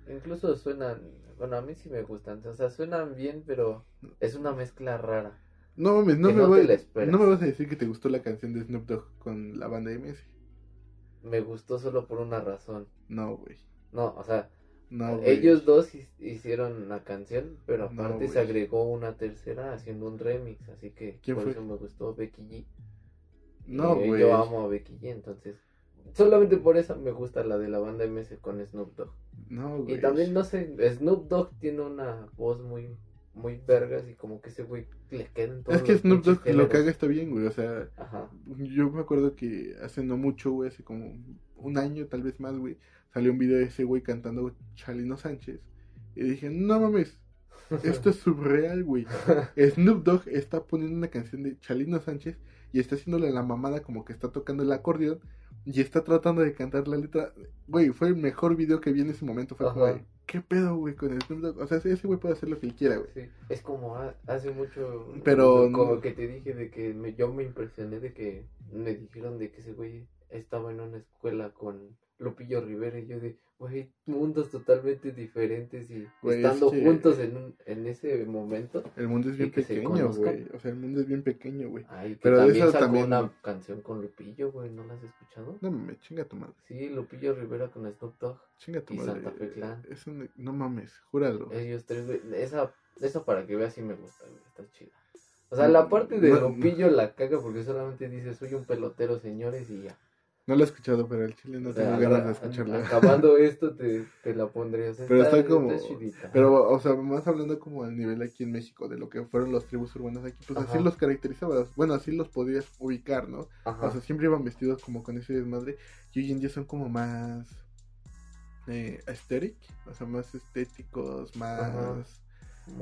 Incluso suenan, bueno, a mí sí me gustan, o sea, suenan bien, pero es una mezcla rara. No mames, no me, voy- no me vas a decir que te gustó la canción de Snoop Dogg con la banda MS. Me gustó solo por una razón. No, güey. No, o sea, No, güey. ellos dos hi- hicieron la canción, pero No, aparte se agregó una tercera haciendo un remix, así que ¿Quién por fue? eso me gustó Becky G. No, Y güey. Yo amo a Becky G, entonces solamente por eso me gusta la de la banda MS con Snoop Dogg. No, güey. Y también, no sé, Snoop Dogg tiene una voz muy, muy vergas y como que ese güey le quedan todos Es que Snoop Dogg lo que haga está bien, güey. O sea, Ajá. yo me acuerdo que hace no mucho, güey, hace como un año, tal vez más, güey, salió un video de ese güey cantando Chalino Sánchez. Y dije, no mames, esto es surreal, güey. Snoop Dogg está poniendo una canción de Chalino Sánchez y está haciéndole la mamada como que está tocando el acordeón y está tratando de cantar la letra. Güey, fue el mejor video que vi en ese momento. Fue como, ¿qué pedo, güey, con el Snoop Dogg? O sea, ese güey puede hacer lo que quiera, güey. Sí, es como hace mucho. Pero. Como que te dije de que me, yo me impresioné de que me dijeron de que ese güey estaba en una escuela con Lupillo Rivera y yo de, güey, mundos totalmente diferentes y estando juntos en, un, en ese momento. El mundo es bien pequeño, güey. O sea, el mundo es bien pequeño, güey. Pero también sacó también... una canción con Lupillo, güey, ¿no la has escuchado? No me chinga tu madre. Sí, Lupillo Rivera con Snoop Dogg. Chinga tu y madre. Santa Fe Clan. Es un... No mames, júralo. Ellos tres, güey. Esa, esa para que veas sí me gusta, güey. Está chida. O sea, la parte de Lupillo la caga porque solamente dice, soy un pelotero, señores, y ya. No lo he escuchado, pero el chile no tengo ganas de escucharlo. Acabando esto, te, te la pondría. pero está, como. pero, o sea, más hablando como al nivel aquí en México, de lo que fueron los tribus urbanas aquí, pues así los caracterizabas. Bueno, así los podías ubicar, ¿no? O sea, siempre iban vestidos como con ese desmadre. Y hoy en día son como más. Eh, aesthetic, o sea, más estéticos, más.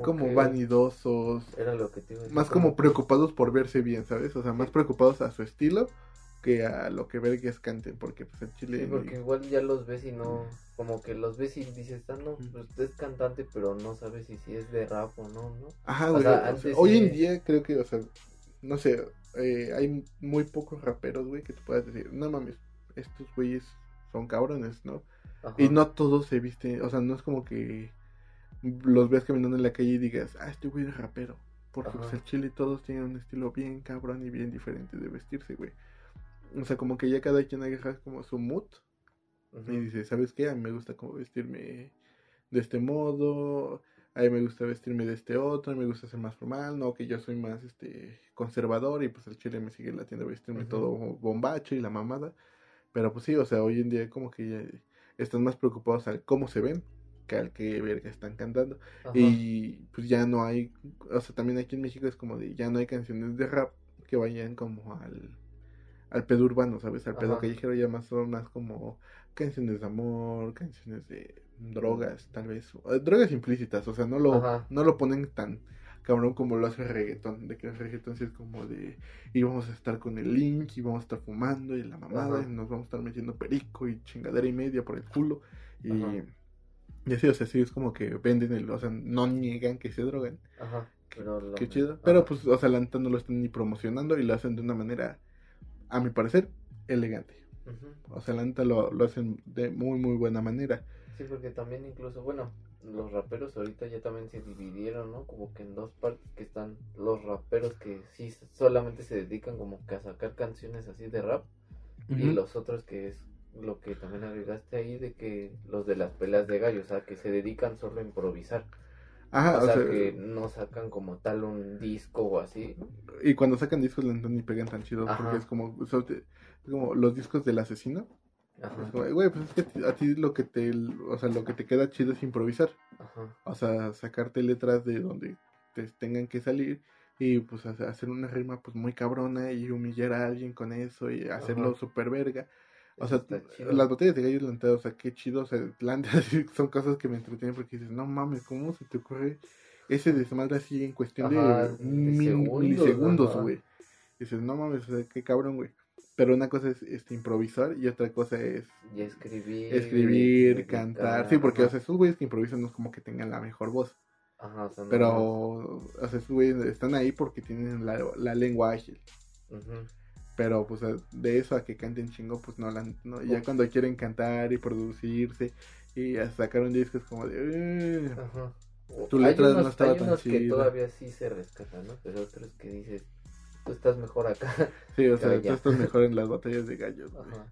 Como vanidosos. Era lo que te Más como preocupados por verse bien, ¿sabes? O sea, más preocupados a su estilo que a lo que vergues canten, porque pues en Chile... Sí, porque igual ya los ves y no, como que los ves y dices, ah, no, pues es cantante, pero no sabes si, si es de rap o no, ¿no? Ajá, güey, hoy en día creo que, o sea, no sé, eh, hay muy pocos raperos, güey, que tú puedas decir, no mames, estos güeyes son cabrones, ¿no? Y no todos se visten, o sea, no es como que los veas caminando en la calle y digas, ah, este güey es rapero. Porque pues, en Chile todos tienen un estilo bien cabrón y bien diferente de vestirse, güey. O sea, como que ya cada quien agarra como su mood. Y dice, ¿sabes qué? A mí me gusta como vestirme de este modo. A mí me gusta vestirme de este otro. A mí me gusta ser más formal. No, que yo soy más este conservador. Y pues el chile me sigue latiendo vestirme todo bombacho y la mamada. Pero pues sí, o sea, hoy en día como que ya están más preocupados al cómo se ven que al que verga están cantando. Y pues ya no hay, o sea, también aquí en México es como de, ya no hay canciones de rap que vayan como al al pedo urbano, ¿sabes? Al pedo callejero ya más son más como canciones de amor, canciones de drogas, tal vez. Eh, drogas implícitas, o sea, no lo, no lo ponen tan cabrón como lo hace el reggaetón, de que el reggaetón sí es como de íbamos a estar con el link, y vamos a estar fumando y la mamada, y nos vamos a estar metiendo perico y chingadera y media por el culo. Y, y así, o sea, sí es como que venden el, o sea, no niegan que se drogan. Ajá. Pero Qué chido. Pero pues, o sea, la no lo están ni promocionando y lo hacen de una manera a mi parecer, elegante. O sea, la neta lo, lo, hacen de muy, muy buena manera. Sí, porque también incluso, bueno, los raperos ahorita ya también se dividieron, ¿no? Como que en dos partes que están los raperos que sí solamente se dedican como que a sacar canciones así de rap y los otros que es lo que también agregaste ahí de que los de las peleas de gallos, o sea, que se dedican solo a improvisar. Ajá, o, sea, que no sacan como tal un disco o así. Y cuando sacan discos ni pegan tan chido porque es como, como los discos del asesino. Ajá. güey, pues es que a ti lo que te, o sea, lo que te queda chido es improvisar. Ajá. O sea, sacarte letras de donde te tengan que salir y pues hacer una rima pues muy cabrona y humillar a alguien con eso y hacerlo super verga. O sea, las botellas de gallo lanteado, o sea, qué chido, o sea, son cosas que me entretienen porque dices, no mames, ¿cómo se te ocurre ese desmadre así en cuestión de, milisegundos, güey? Dices, no mames, o sea, qué cabrón, güey. Pero una cosa es este, improvisar y otra cosa es... Y escribir. Escribir, cantar. Sí, porque, o sea, esos güeyes que improvisan no es como que tengan la mejor voz. Ajá, o Pero, o sea, esos güeyes están ahí porque tienen la, la lengua ágil. Ajá. Pero pues de eso a que canten chingo, pues no, la, no ya cuando quieren cantar y producirse y sacar un disco es como de... Ajá. Tu letra no estaba hay unos que todavía sí se rescatan, ¿no? Pero otros que dices, tú estás mejor acá. Sí, o sea, tú estás mejor en las batallas de gallos. Ajá.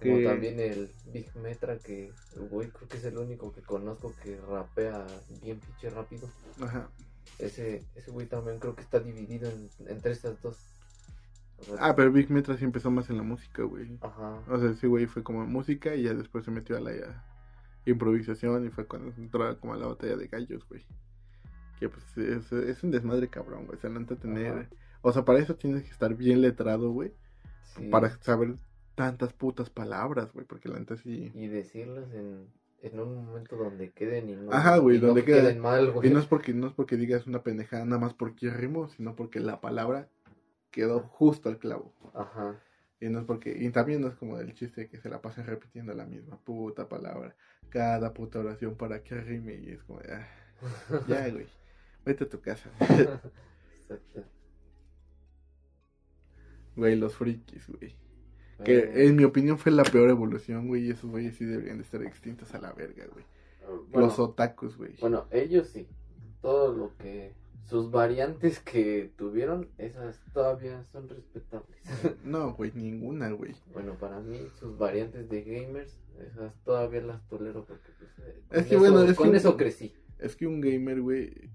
Como también el Big Metra, que güey creo que es el único que conozco que rapea bien pinche rápido. Ajá. Ese, ese güey también creo que está dividido en, entre estas dos Ah, pero Big Metra sí empezó más en la música, güey. Ajá. O sea, sí, güey, fue como música y ya después se metió a la improvisación y fue cuando entró como a la batalla de gallos, güey. Que pues es, un desmadre cabrón, güey. Se a tener... O sea, para eso tienes que estar bien letrado, güey. Sí. Para saber tantas putas palabras, güey. Porque la neta sí... Y decirlas en, en un momento donde queden y no, Ajá, güey, donde queden, mal, güey. Y no es porque no es porque digas una pendejada nada más porque rimo, sino porque la palabra quedó justo al clavo. Ajá. Y no es porque, y también no es como el chiste que se la pasan repitiendo la misma puta palabra, cada puta oración para que rime y es como, ah, ya, güey, vete a tu casa. Exacto. Güey, los frikis, güey. Que Eh, en mi opinión fue la peor evolución, güey, y esos güeyes sí deberían de estar extintos a la verga, güey. bueno, Los otakus, güey. bueno, ellos sí. Todo lo que. Sus variantes que tuvieron, esas todavía son respetables. No, güey, ninguna, güey. bueno, para mí, sus variantes de gamers, esas todavía las tolero porque, pues. eh, Es con que, bueno, eso- es con que- eso crecí. Es que un gamer, güey.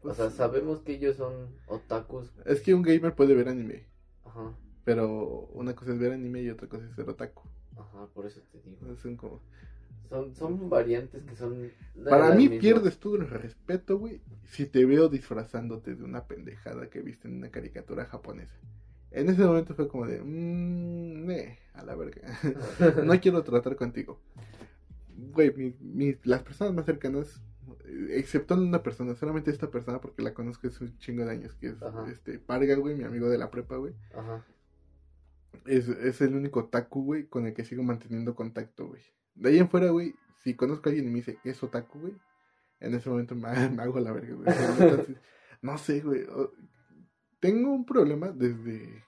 O pues, sea, sabemos que ellos son otakus. Es que un gamer puede ver anime. Ajá, Pero una cosa es ver anime y otra cosa es ser otaku. ajá, por eso te digo. Son como... Son, son variantes que son. Para mí pierdes todo el respeto, güey, si te veo disfrazándote de una pendejada que viste en una caricatura japonesa. En ese momento fue como de, mmm, eh, a la verga. no quiero tratar contigo. Güey, mi- mi- las personas más cercanas, excepto una persona, solamente esta persona porque la conozco hace un chingo de años, que es Ajá. este Parga, güey, mi amigo de la prepa, güey. Ajá. Es, es el único otaku, güey, con el que sigo manteniendo contacto, güey. De ahí en fuera, güey, si conozco a alguien y me dice que es otaku, güey, en ese momento me, me hago la verga, güey. Entonces, no sé, güey. Tengo un problema desde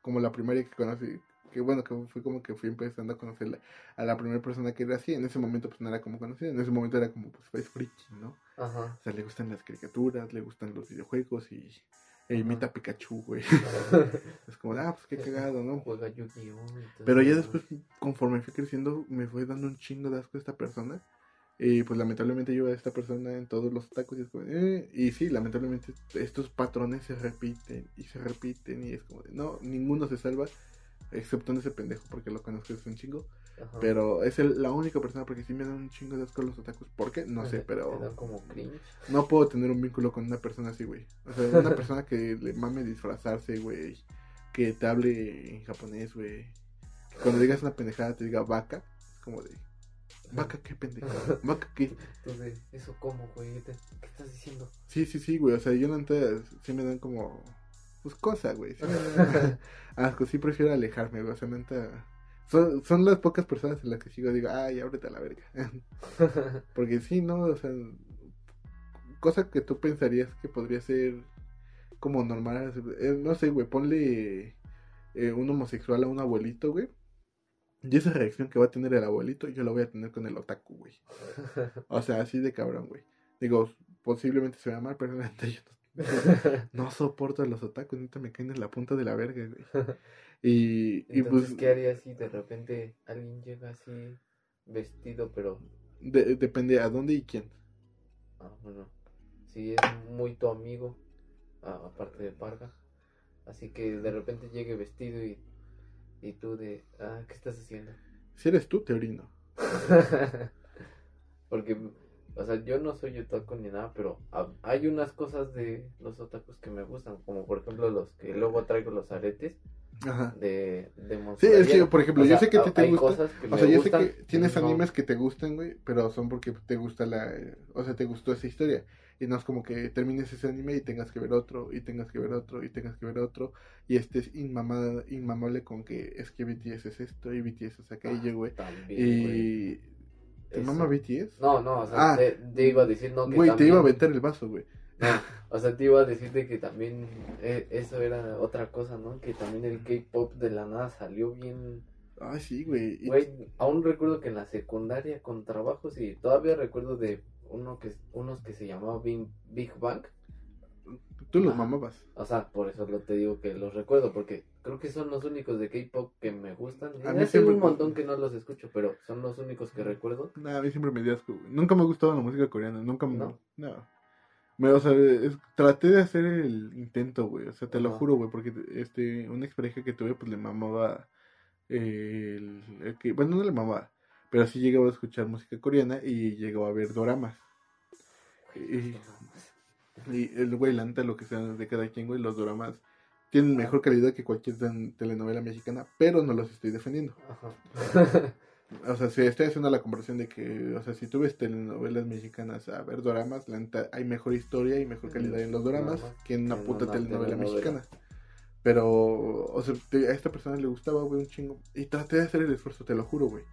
como la primaria que conocí, que bueno, que fue como que fui empezando a conocer la- a la primera persona que era así. En ese momento, pues no era como conocida, en ese momento era como, pues, es friki, ¿no? Ajá. O sea, le gustan las caricaturas, le gustan los videojuegos y e imita a Pikachu, güey. es como, ah, pues qué cagado, ¿no? Juega Yu-Gi-Oh! Pero ya después, conforme fui creciendo, me fue dando un chingo de asco esta persona. Y pues lamentablemente yo a esta persona en todos los tacos y es como, eh, y sí, lamentablemente estos patrones se repiten y se repiten y es como, no, ninguno se salva, excepto en ese pendejo porque lo conozco es un chingo. Ajá. Pero es el- la única persona porque sí me dan un chingo de asco los otakus. ¿Por qué? No sé, Te dan pero como cringe. no puedo tener un vínculo con una persona así, güey. O sea, una persona que le mame disfrazarse, güey. Que te hable en japonés, güey. Que cuando digas una pendejada te diga vaca. Es como de, vaca, qué pendeja. Vaca, qué. Entonces, ¿eso cómo, güey? ¿Qué estás diciendo? Sí, sí, sí, güey. O sea, yo no entiendo, sí me dan como, pues cosa, güey. Sí, me asco, sí prefiero alejarme, güey. O sea, neta. Son, son las pocas personas en las que sigo, digo, ay, ábrete a la verga. Porque sí, ¿no? O sea, cosa que tú pensarías que podría ser como normal. eh, no sé, güey, ponle eh, un homosexual a un abuelito, güey. Y esa reacción que va a tener el abuelito, yo la voy a tener con el otaku, güey. O sea, así de cabrón, güey. Digo, posiblemente se vea mal, pero neta yo no, no soporto a los otakus, neta me caen en la punta de la verga, güey. Y, y Entonces, pues ¿qué harías si de repente alguien llega así vestido, pero... de- depende a dónde y quién. Ah, bueno, si es muy tu amigo, aparte de Parga, así que de repente llegue vestido y, y tú de, ah, ¿qué estás haciendo? Si eres tú, te orino. Porque, o sea, yo no soy otaku ni nada, pero ha- hay unas cosas de los otakus que me gustan, como por ejemplo los que luego traigo los aretes Ajá. de, de Sí, es que, por ejemplo, O yo sea, sé que a ti te gusta. O sea, yo sé que tienes no- animes que te gustan, güey, pero son porque te gusta la... O sea, te gustó esa historia. Y no es como que termines ese anime y tengas que ver otro, y tengas que ver otro, y tengas que ver otro, y estés inmamada, inmamable con que es que BTS es esto y BTS es aquello, güey. También, güey. y... ¿Te Eso. mama BTS? No, no, o sea, Ah. te, te iba a decir, no, que Güey, te iba a aventar el vaso, güey. No, o sea, te iba a decirte que también eh, eso era otra cosa, ¿no? Que también el K-pop de la nada salió bien. Ay, sí, güey. Güey, aún recuerdo que en la secundaria con trabajos y todavía recuerdo de uno que unos que se llamaba Big, Big Bang. Tú los Ajá. mamabas. O sea, por eso lo te digo que los recuerdo, porque creo que son los únicos de K-pop que me gustan. A mí mí siempre- un montón que no los escucho, pero son los únicos que recuerdo. Nah, a mí siempre me dio asco, güey. Nunca me ha gustado la música coreana, nunca me... ¿No? No. Me, o sea, es- traté de hacer el intento, güey. O sea, te lo juro, güey, porque este, una expareja que tuve, pues le mamaba el, el que, bueno, no le mamaba, pero sí llegaba a escuchar música coreana y llegaba a ver doramas. Y, y el güey, la lo que sea de cada quien, güey, los doramas tienen mejor calidad que cualquier telenovela mexicana, pero no los estoy defendiendo. Ajá. O sea, si estoy haciendo la comparación de que, o sea, si tú ves telenovelas mexicanas a ver doramas, la neta, hay mejor historia y mejor calidad en los doramas Doramas que en una que puta una telenovela telenovela. mexicana. Pero, o sea, te- a esta persona le gustaba, güey, un chingo. Y traté de hacer el esfuerzo, te lo juro, güey.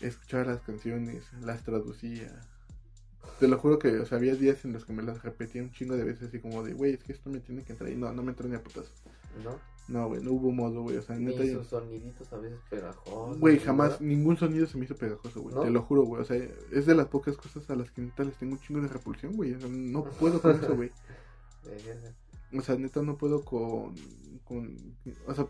Escuchar las canciones, las traducía. Te lo juro que, o sea, había días en los que me las repetía un chingo de veces, así como de, güey, es que esto me tiene que entrar. Y no, no me entró ni a putazo. ¿no? No, güey, no hubo modo, güey. O sea, Ni neta. sus soniditos a veces pegajosos. Güey, jamás, ningún sonido se me hizo pegajoso, güey. ¿No? Te lo juro, güey. O sea, es de las pocas cosas a las que neta les tengo un chingo de repulsión, güey. O sea, no puedo con eso, güey. O sea, neta no puedo con, con... O sea,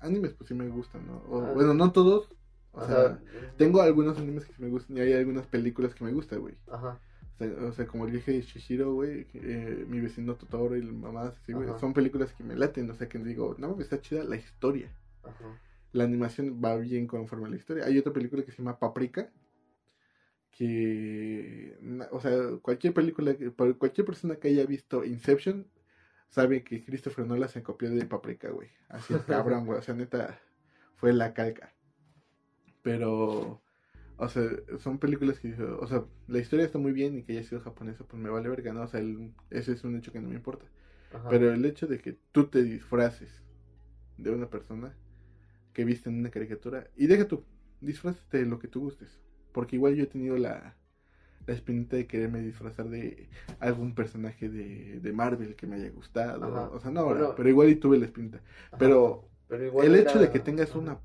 animes pues sí me gustan, ¿no? O, Ah. Bueno, no todos. O Ajá. sea, tengo algunos animes que sí me gustan y hay algunas películas que me gustan, güey. Ajá. O sea, o sea, como el viaje de Shihiro, güey, eh, mi vecino Totoro y la mamá así, güey. Son películas que me laten, o sea, que digo, no, está chida la historia. Ajá. La animación va bien conforme a la historia. Hay otra película que se llama Paprika. Que, o sea, cualquier película, cualquier persona que haya visto Inception sabe que Christopher Nolan se copió de Paprika, güey. Así es cabrón, güey. O sea, neta, fue la calca. Pero, o sea, son películas que, o sea, la historia está muy bien y que haya sido japonesa, pues me vale verga, ¿no? O sea, el- ese es un hecho que no me importa. Ajá. Pero el hecho de que tú te disfraces de una persona que viste en una caricatura, y deja tú, disfrázate de lo que tú gustes. Porque igual yo he tenido la, la espinita de quererme disfrazar de algún personaje de, de Marvel que me haya gustado. Ajá. O sea, no ahora, pero igual y tuve la espinita. Ajá. Pero Pero igual el hecho de que tengas una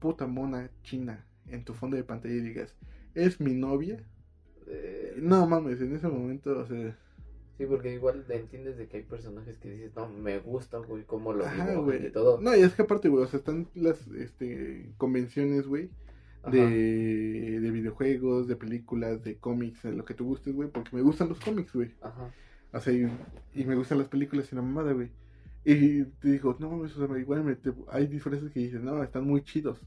puta mona china en tu fondo de pantalla y digas, es mi novia. Eh, No mames, en ese momento, o sea, Sí, porque igual entiendes de que hay personajes que dices, no, me gusta, güey, cómo lo Ajá, güey. y todo. No, y es que aparte, güey, o sea, están las este, convenciones, güey, de, de videojuegos, de películas, de cómics, de lo que tú gustes, güey, porque me gustan los cómics, güey. Ajá. O sea, y, y me gustan las películas y la mamada, güey. Y te digo, no mames, o sea, igual me- te- hay diferencias que dices, no, están muy chidos.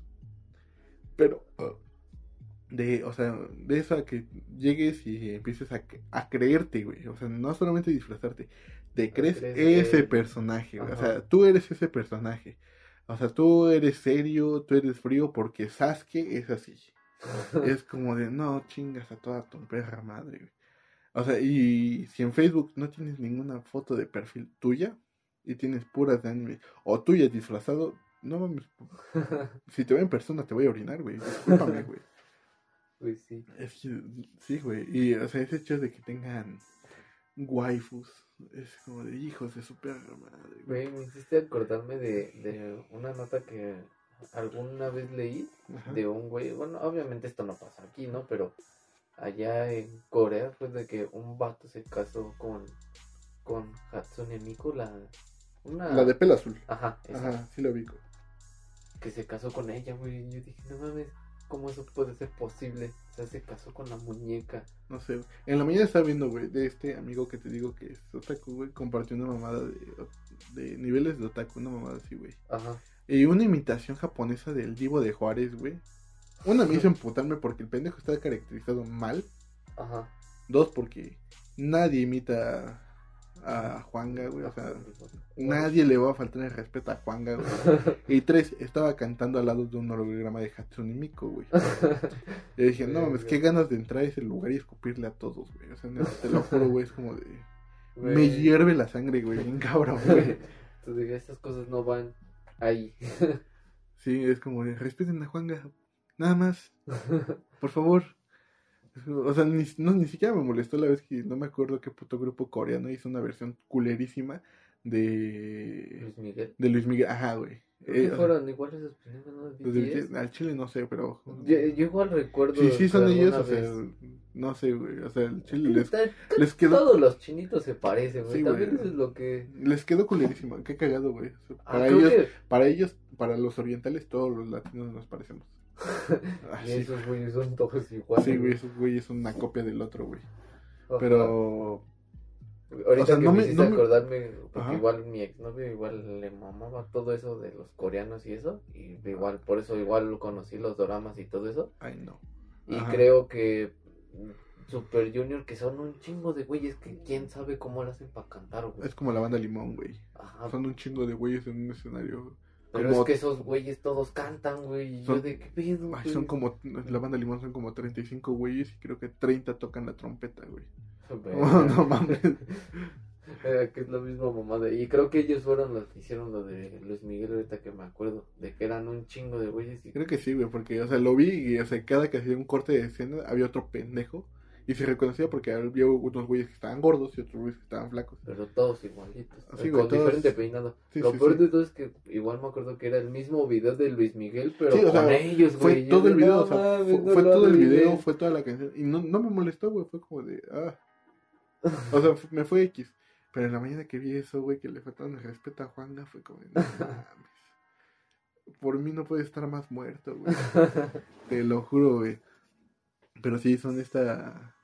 Pero, de, o sea, de eso a que llegues y empieces a, a creerte, güey. O sea, no solamente disfrazarte, te crees crees que- ese personaje, güey. O sea, tú eres ese personaje. O sea, tú eres serio, tú eres frío porque Sasuke es así. es como de, no, chingas a toda tu perra madre, güey. O sea, y si en Facebook no tienes ninguna foto de perfil tuya y tienes puras de anime o tuya disfrazado, no mames. Si te veo en persona te voy a orinar, güey. Discúlpame, güey. Pues sí. Es que, sí, güey. Y, o sea, ese hecho de que tengan waifus es como de hijos de su perra madre, güey. Me hiciste acordarme de, de una nota que alguna vez leí Ajá. de un güey, bueno, obviamente esto no pasa aquí, ¿no? Pero allá en Corea fue de que un vato se casó con, con Hatsune Miku, la... Una... La de pelo azul. Ajá, esa, Ajá, sí lo ubico. Que se casó con ella, güey. Y yo dije, no mames, ¿cómo eso puede ser posible? O sea, se casó con la muñeca. No sé. En la mañana estaba viendo, güey, de este amigo que te digo que es otaku, güey. Compartió una mamada de, de niveles de otaku, una mamada así, güey. Ajá. Y una imitación japonesa del Divo de Juárez, güey. Una me hizo emputarme porque el pendejo está caracterizado mal. Ajá. Dos, porque nadie imita a Juanga, güey. O sea, nadie le va a faltar el respeto a Juanga, güey. Y tres, estaba cantando al lado de un holograma de Hatsune Miku, güey. Y dije, no mames, qué ganas de entrar a ese lugar y escupirle a todos, güey. O sea, neta, te lo juro, güey, es como de... Me hierve la sangre, güey, bien cabrón, güey. Entonces dije, estas cosas no van ahí. Sí, es como de, respeten a Juanga, nada más, por favor. O sea, ni, no, ni siquiera me molestó la vez que no me acuerdo qué puto grupo coreano hizo una versión culerísima de... Luis Miguel. De Luis Miguel, ajá, güey. Eh, fueron igual esos pendejos, ¿no? BTS. Al chile no sé, pero... Yo, yo igual recuerdo. Sí, sí son ellos, o sea, vez- no sé, güey, o sea, el chile les, les quedó... Todos los chinitos se parecen, güey. Sí, También güey. eso es lo que. Les quedó culerísimo, qué cagado, güey. O sea, Ah, para ellos, que- para ellos, para los orientales, todos los latinos nos parecemos. Y esos güeyes son todos iguales. sí, güey, esos güeyes son una copia del otro, güey. Ajá. Pero, Ahorita o sea, que no me me- no me- acordarme, porque Ajá. igual mi exnovio igual le mamaba todo eso de los coreanos y eso, y igual, por eso igual conocí los doramas y todo eso, ay, no. y creo que Super Junior, que son un chingo de güeyes que quién sabe cómo lo hacen para cantar, güey. Es como la banda Limón, güey. Ajá, Son un chingo de güeyes en un escenario. Pero como- es que esos güeyes todos cantan, güey, y yo Son- de qué pedo, Ay, son como, la banda Limón son como 35 güeyes y creo que 30 tocan la trompeta, güey. Güey. No, no mames. Eh, que es la misma mamada. Y creo que ellos fueron los que hicieron lo de Luis Miguel, ahorita que me acuerdo. De que eran un chingo de güeyes. Y... Creo que sí, güey, porque, o sea, lo vi y, o sea, cada que hacía un corte de escena había otro pendejo. Y se reconocía porque había unos güeyes que estaban gordos y otros güeyes que estaban flacos. Pero todos igualitos. Así, con todos- diferente peinado. Sí, lo sí, peor sí. de todo es que igual me acuerdo que era el mismo video de Luis Miguel, pero con sea, ellos, fue güey. Todo el de, video, "No o sea, mames, fue, no fue lo todo el adiviné". video, fue toda la canción. Y no, no me molestó, güey, fue como de, ah. O sea, me fue X. Pero en la mañana que vi eso, güey, que le faltaron el respeto a Juanga, fue como de, no mames. Por mí no puede estar más muerto, güey. Te lo juro, güey. Pero sí, son esta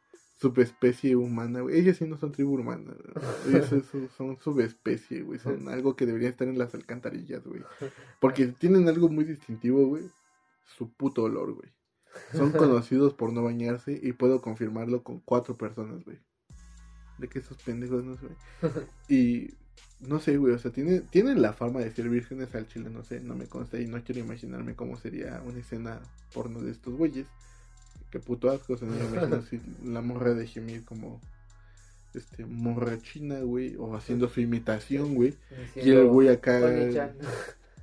subespecie humana, güey. Ellos sí no son tribu humana. Ellos son, son subespecie, güey. Son algo que debería estar en las alcantarillas, güey. Porque tienen algo muy distintivo, güey. Su puto olor, güey. Son conocidos por no bañarse y puedo confirmarlo con cuatro personas, güey. De que esos pendejos no güey. Y no sé, güey, o sea, tiene, tienen la fama de ser vírgenes al chile, no sé, no me consta y no quiero imaginarme cómo sería una escena porno de estos güeyes. Qué puto asco, no me imagino la morra de gemir como este morra china, güey, o haciendo su imitación, güey. Y el güey acá Bonnie-chan.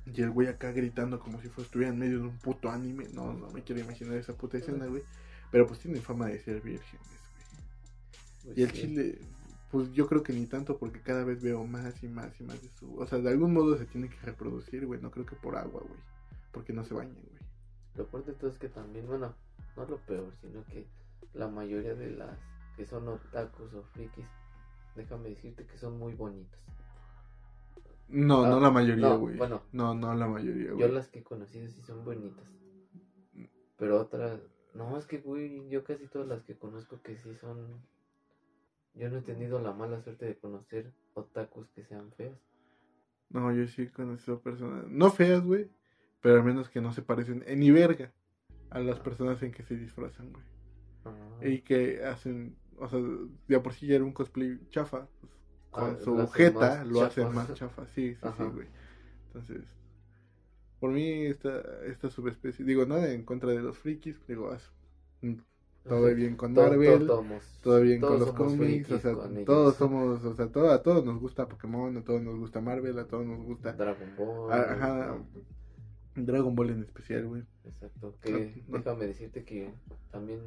y el güey acá gritando como si fuera, estuviera en medio de un puto anime. No, no me quiero imaginar esa puta escena, güey. Pero pues tienen fama de ser vírgenes, güey. Pues Y el sí. chile, pues yo creo que ni tanto porque cada vez veo más y más y más de su... O sea, de algún modo se tiene que reproducir, güey. No creo que por agua, güey. Porque no se bañan, güey. Lo peor de todo es que también, bueno, no lo peor, sino que la mayoría de las que son otakus o frikis, déjame decirte que son muy bonitas. No, Ah, no la mayoría, no, güey. bueno. No, no la mayoría, Yo güey. las que he conocido sí son bonitas. Pero otras, no, es que, güey, yo casi todas las que conozco que sí son... Yo no he tenido la mala suerte de conocer otakus que sean feas. No, yo sí he conocido personas, no feas, güey, pero al menos que no se parecen en ni verga a las personas en que se disfrazan, güey. Ah, Y que hacen, o sea, de por sí ya era un cosplay chafa, pues, con Ah, su jeta lo hacen más chafa, sí, sí, sí, güey. Entonces, por mí esta, esta subespecie, digo, nada en contra de los frikis, digo, mm, todo bien con Marvel, tomos- todo bien con los cómics, o frikis sea, con ellos. todos somos, o sea, todo, a todos nos gusta Pokémon, a todos nos gusta Marvel, a todos nos gusta Dragon Ball. Ajá. Dragon Ball en especial, güey. Exacto, que No, no. déjame decirte que también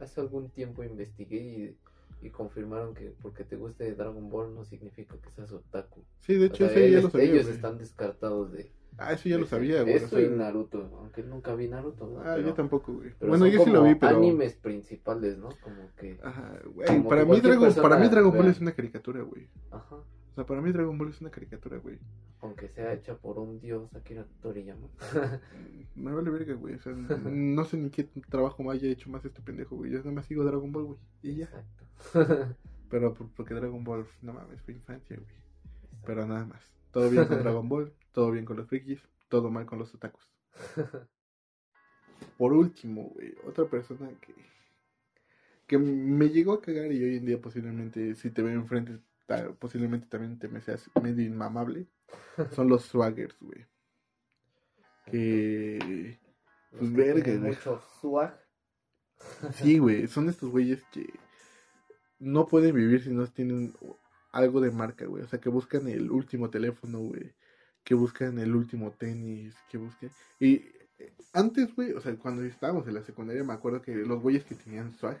hace algún tiempo investigué y, y confirmaron que porque te guste Dragon Ball no significa que seas otaku. Sí, de O hecho, sea, eso ya lo sabía, ellos están descartados de... Ah, eso ya lo sabía, güey. o Eso sea, y Naruto, aunque nunca vi Naruto, ¿no? Ah, Pero- yo tampoco, güey. Bueno, yo sí lo vi, pero... animes principales, ¿no? Como que... Ajá, güey. Para mí, Dragon, para mí Dragon Ball es una caricatura, güey. Ajá. O sea, para mí Dragon Ball es una caricatura, güey. Aunque sea hecha por un dios Akira Toriyama. Me vale verga, güey. O sea, no sé ni qué trabajo haya hecho más este pendejo, güey. Yo nada más sigo Dragon Ball, güey. Y ya. Exacto. Pero por- porque Dragon Ball, no mames, fue infancia, güey. Pero nada más. Todo bien con Dragon Ball, todo bien con los frikis, todo mal con los otakus. Por último, güey, otra persona que que me llegó a cagar y hoy en día posiblemente si te veo enfrente posiblemente también te me seas medio inmamable son los swaggers, güey. Que Pues verga, tienen güey. mucho swag. Sí, güey, son estos güeyes que no pueden vivir si no tienen algo de marca, güey. O sea, que buscan el último teléfono, güey. Que buscan el último tenis, que buscan... Y eh, antes, güey, o sea, cuando estábamos en la secundaria, me acuerdo que los güeyes que tenían swag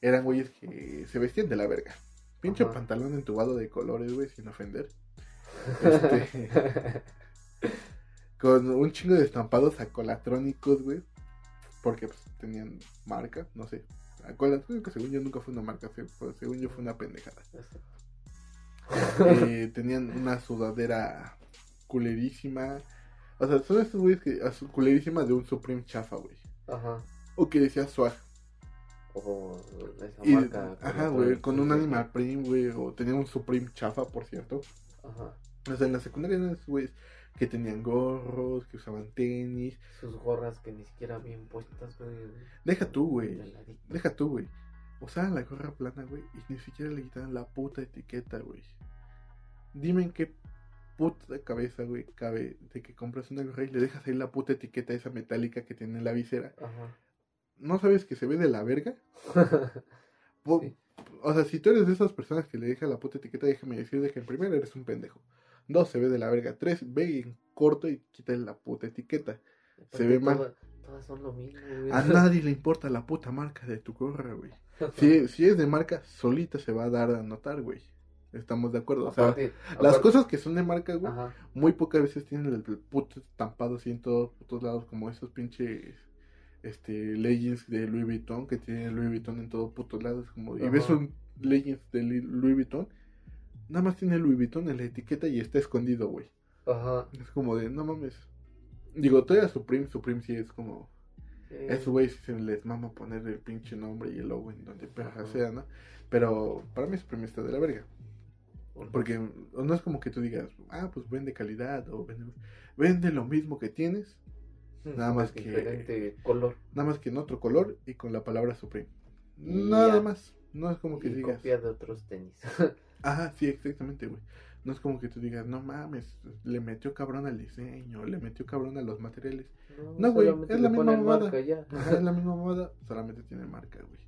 eran güeyes que se vestían de la verga. Pinche Ajá. pantalón entubado de colores, güey, sin ofender. Este, con un chingo de estampados acolatrónicos, güey. Porque pues, tenían marca, no sé. Acolatrónico, según yo, nunca fue una marca, pues, según yo, fue una pendejada. Eh, tenían una sudadera culerísima. O sea, son estos güeyes que. Culerísima de un Supreme chafa, güey. Ajá. O que decía swag. O esa Y, marca. ajá, güey, con un. Animal Print, güey. O tenía un Supreme chafa, por cierto. Ajá. O sea, en la secundaria eran esos güeyes que tenían gorros, que usaban tenis. Sus gorras que ni siquiera bien puestas, güey. Deja tú, güey. Deja tú, güey. Usaban la gorra plana, güey, y ni siquiera le quitaban la puta etiqueta, güey. Dime en qué puta cabeza, güey, cabe de que compras una gorra y le dejas ahí la puta etiqueta esa metálica que tiene en la visera. Ajá. ¿No sabes que se ve de la verga? Sí. o sea, si tú eres de esas personas que le deja la puta etiqueta, déjame decirte que en primero eres un pendejo. Dos, se ve de la verga. Tres, ve en corto y quita la puta etiqueta. Se ve mal. Todas son lo mismo, güey. A nadie le importa la puta marca de tu gorra, güey. Si, si es de marca, solita se va a dar a notar, güey. Estamos de acuerdo. O sea, Aparte- las cosas que son de marca, güey, Ajá. muy pocas veces tienen el, el puto estampado así en todos putos lados, como esos pinches este leggings de Louis Vuitton que tienen Louis Vuitton en todos putos lados. Como, y ves un leggings de Louis Vuitton, nada más tiene Louis Vuitton en la etiqueta y está escondido, güey. Ajá. Es como de, no mames. Digo, todavía Supreme, Supreme sí es como. Sí. Esos güeyes sí se les mama poner el pinche nombre y el logo en donde perra sea, ¿no? Pero para mí Supreme está de la verga. Porque no es como que tú digas, ah, pues vende calidad o vende, vende lo mismo que tienes, nada más que- Diferente color. nada más que en otro color y con la palabra Supreme. Y Nada ya. más. No es como que y digas, copia de otros tenis. ajá, sí, exactamente, güey. No es como que tú digas, no mames, le metió cabrón al diseño, le metió cabrón a los materiales. No, güey, solamente es la misma mamada. es la misma moda, solamente tiene marca, güey.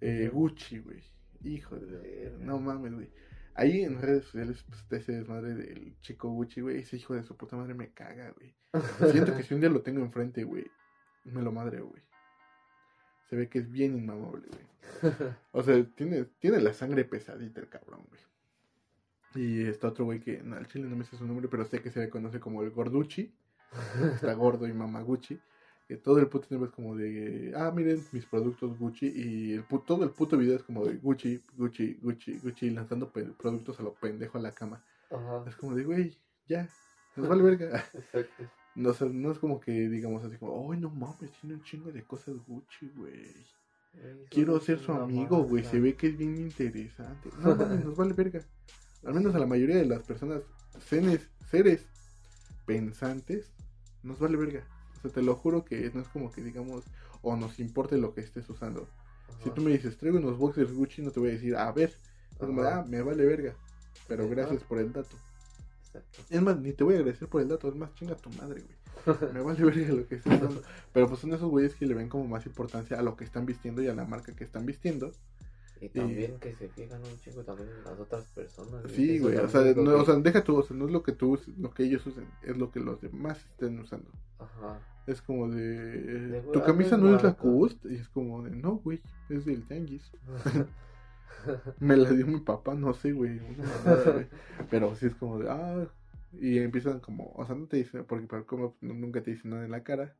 Eh, Gucci, güey. Hijo de... No mames, güey. Ahí en redes sociales, pues, está ese desmadre del chico Gucci, güey. Ese hijo de su puta madre me caga, güey. Siento que si un día lo tengo enfrente, güey, me lo madre, güey. Se ve que es bien inmamable, güey. O sea, tiene, tiene la sangre pesadita el cabrón, güey. Y está otro güey que, no, al chile no me sé su nombre, pero sé que se le conoce como el Gorducci. Está gordo y mamaguchi. Que todo el puto tiempo es como de, ah, miren mis productos Gucci. Y el pu- todo el puto video es como de Gucci, Gucci, Gucci, Gucci, lanzando productos a lo pendejo a la cama. Ajá. Es como de, güey, ya, nos vale verga. Exacto. No, o sea, no es como que digamos así como, ay, no mames, tiene un chingo de cosas Gucci, güey. Quiero ser su amigo, güey. Se ve que es bien interesante. No mames, nos vale verga. Al menos a la mayoría de las personas, seres, seres pensantes, nos vale verga. O sea, te lo juro que no es como que digamos, o nos importe lo que estés usando. Si tú me dices, traigo unos boxers Gucci, no te voy a decir, a ver. Como, ah, me vale verga. Pero gracias por el dato. Exacto. Es más, ni te voy a agradecer por el dato, es más, chinga tu madre, güey. Me vale verga lo que estés usando. Pero pues son esos güeyes que le ven como más importancia a lo que están vistiendo y a la marca que están vistiendo. Y también que se fijan un chingo también en las otras personas. Sí, güey, o sea, no, que- o sea, deja tú, o sea, no es lo que tú, uses- lo que ellos usen, es lo que los demás estén usando. Ajá. Es como de, tu camisa no es marca. Lacoste, y es como de, no, güey, es del Tianguis. Me la dio mi papá, no sé, güey. Pero sí es como de, ah, y empiezan como, o sea, no te dicen, porque para como nunca te dicen nada en la cara,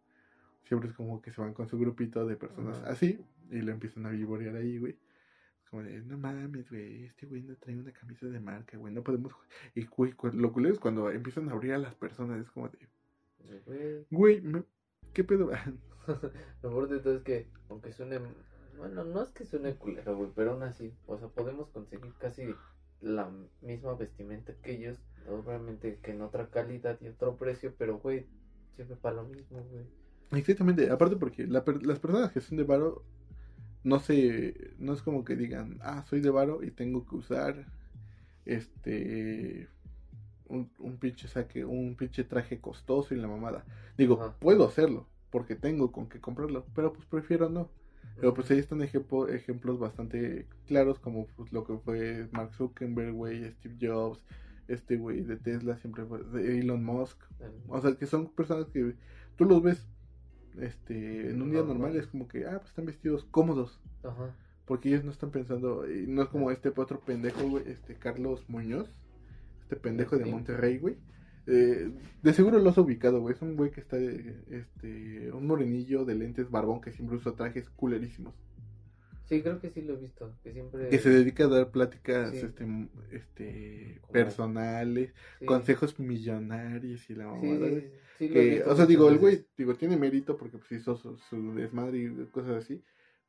siempre es como que se van con su grupito de personas así, y lo empiezan a vivorear ahí, güey. Como de, no mames, güey, este güey no trae una camisa de marca, güey, no podemos... ju-". Y güey, lo culero es cuando empiezan a abrir a las personas, es como de, Güey, güey, me- ¿qué pedo? Lo de todo es que, aunque suene. Bueno, no es que suene culero, güey, pero aún así, o sea, podemos conseguir casi la misma vestimenta que ellos. Obviamente que en otra calidad y otro precio, pero, güey, sirve para lo mismo, güey. Exactamente, aparte porque la per- las personas que son de varo no sé, no es como que digan, ah, soy de varo y tengo que usar este un, un pinche saque, un pinche traje costoso y la mamada. Digo, Ajá. puedo hacerlo porque tengo con qué comprarlo, pero pues prefiero no. Pero pues ahí están ejemplo- ejemplos bastante claros como pues, lo que fue Mark Zuckerberg, güey, Steve Jobs, este güey de Tesla siempre fue de Elon Musk. O sea, que son personas que tú los ves este en un día normal es como que ah, pues están vestidos cómodos, Ajá. porque ellos no están pensando y no es como este otro pendejo, güey, este Carlos Muñoz, este pendejo de. Monterrey, güey. Eh, de seguro lo has ubicado, güey. Es un güey que está, este, un morenillo de lentes barbón que siempre usa trajes culerísimos. Sí, creo que sí lo he visto. Que siempre. Que se dedica a dar pláticas, Sí. este, este, personales, sí. consejos millonarios y la mamada, sí, sí, que, visto o sea, digo, el güey, digo, tiene mérito porque pues hizo su, su desmadre y cosas así,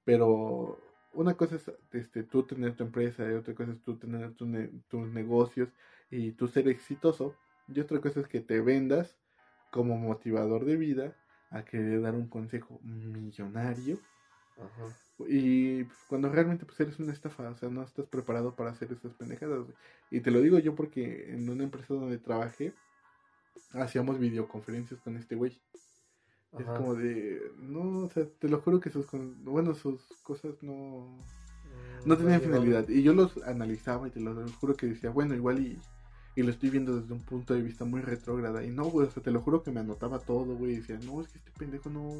pero una cosa es este, tú tener tu empresa y otra cosa es tú tener tu ne- tus negocios y tú ser exitoso y otra cosa es que te vendas como motivador de vida a querer dar un consejo millonario Ajá. Y pues, cuando realmente pues eres una estafa, o sea, no estás preparado para hacer esas pendejadas, güey. Y te lo digo yo porque en una empresa donde trabajé hacíamos videoconferencias con este güey. Es como de, no, o sea, te lo juro que sus, bueno, sus cosas no, No tenían finalidad. Y yo los analizaba y te lo juro que decía, bueno, igual y, y lo estoy viendo desde un punto de vista muy retrógrada. Y no, güey, o sea, te lo juro que me anotaba todo, güey. Y decía, no, es que este pendejo no,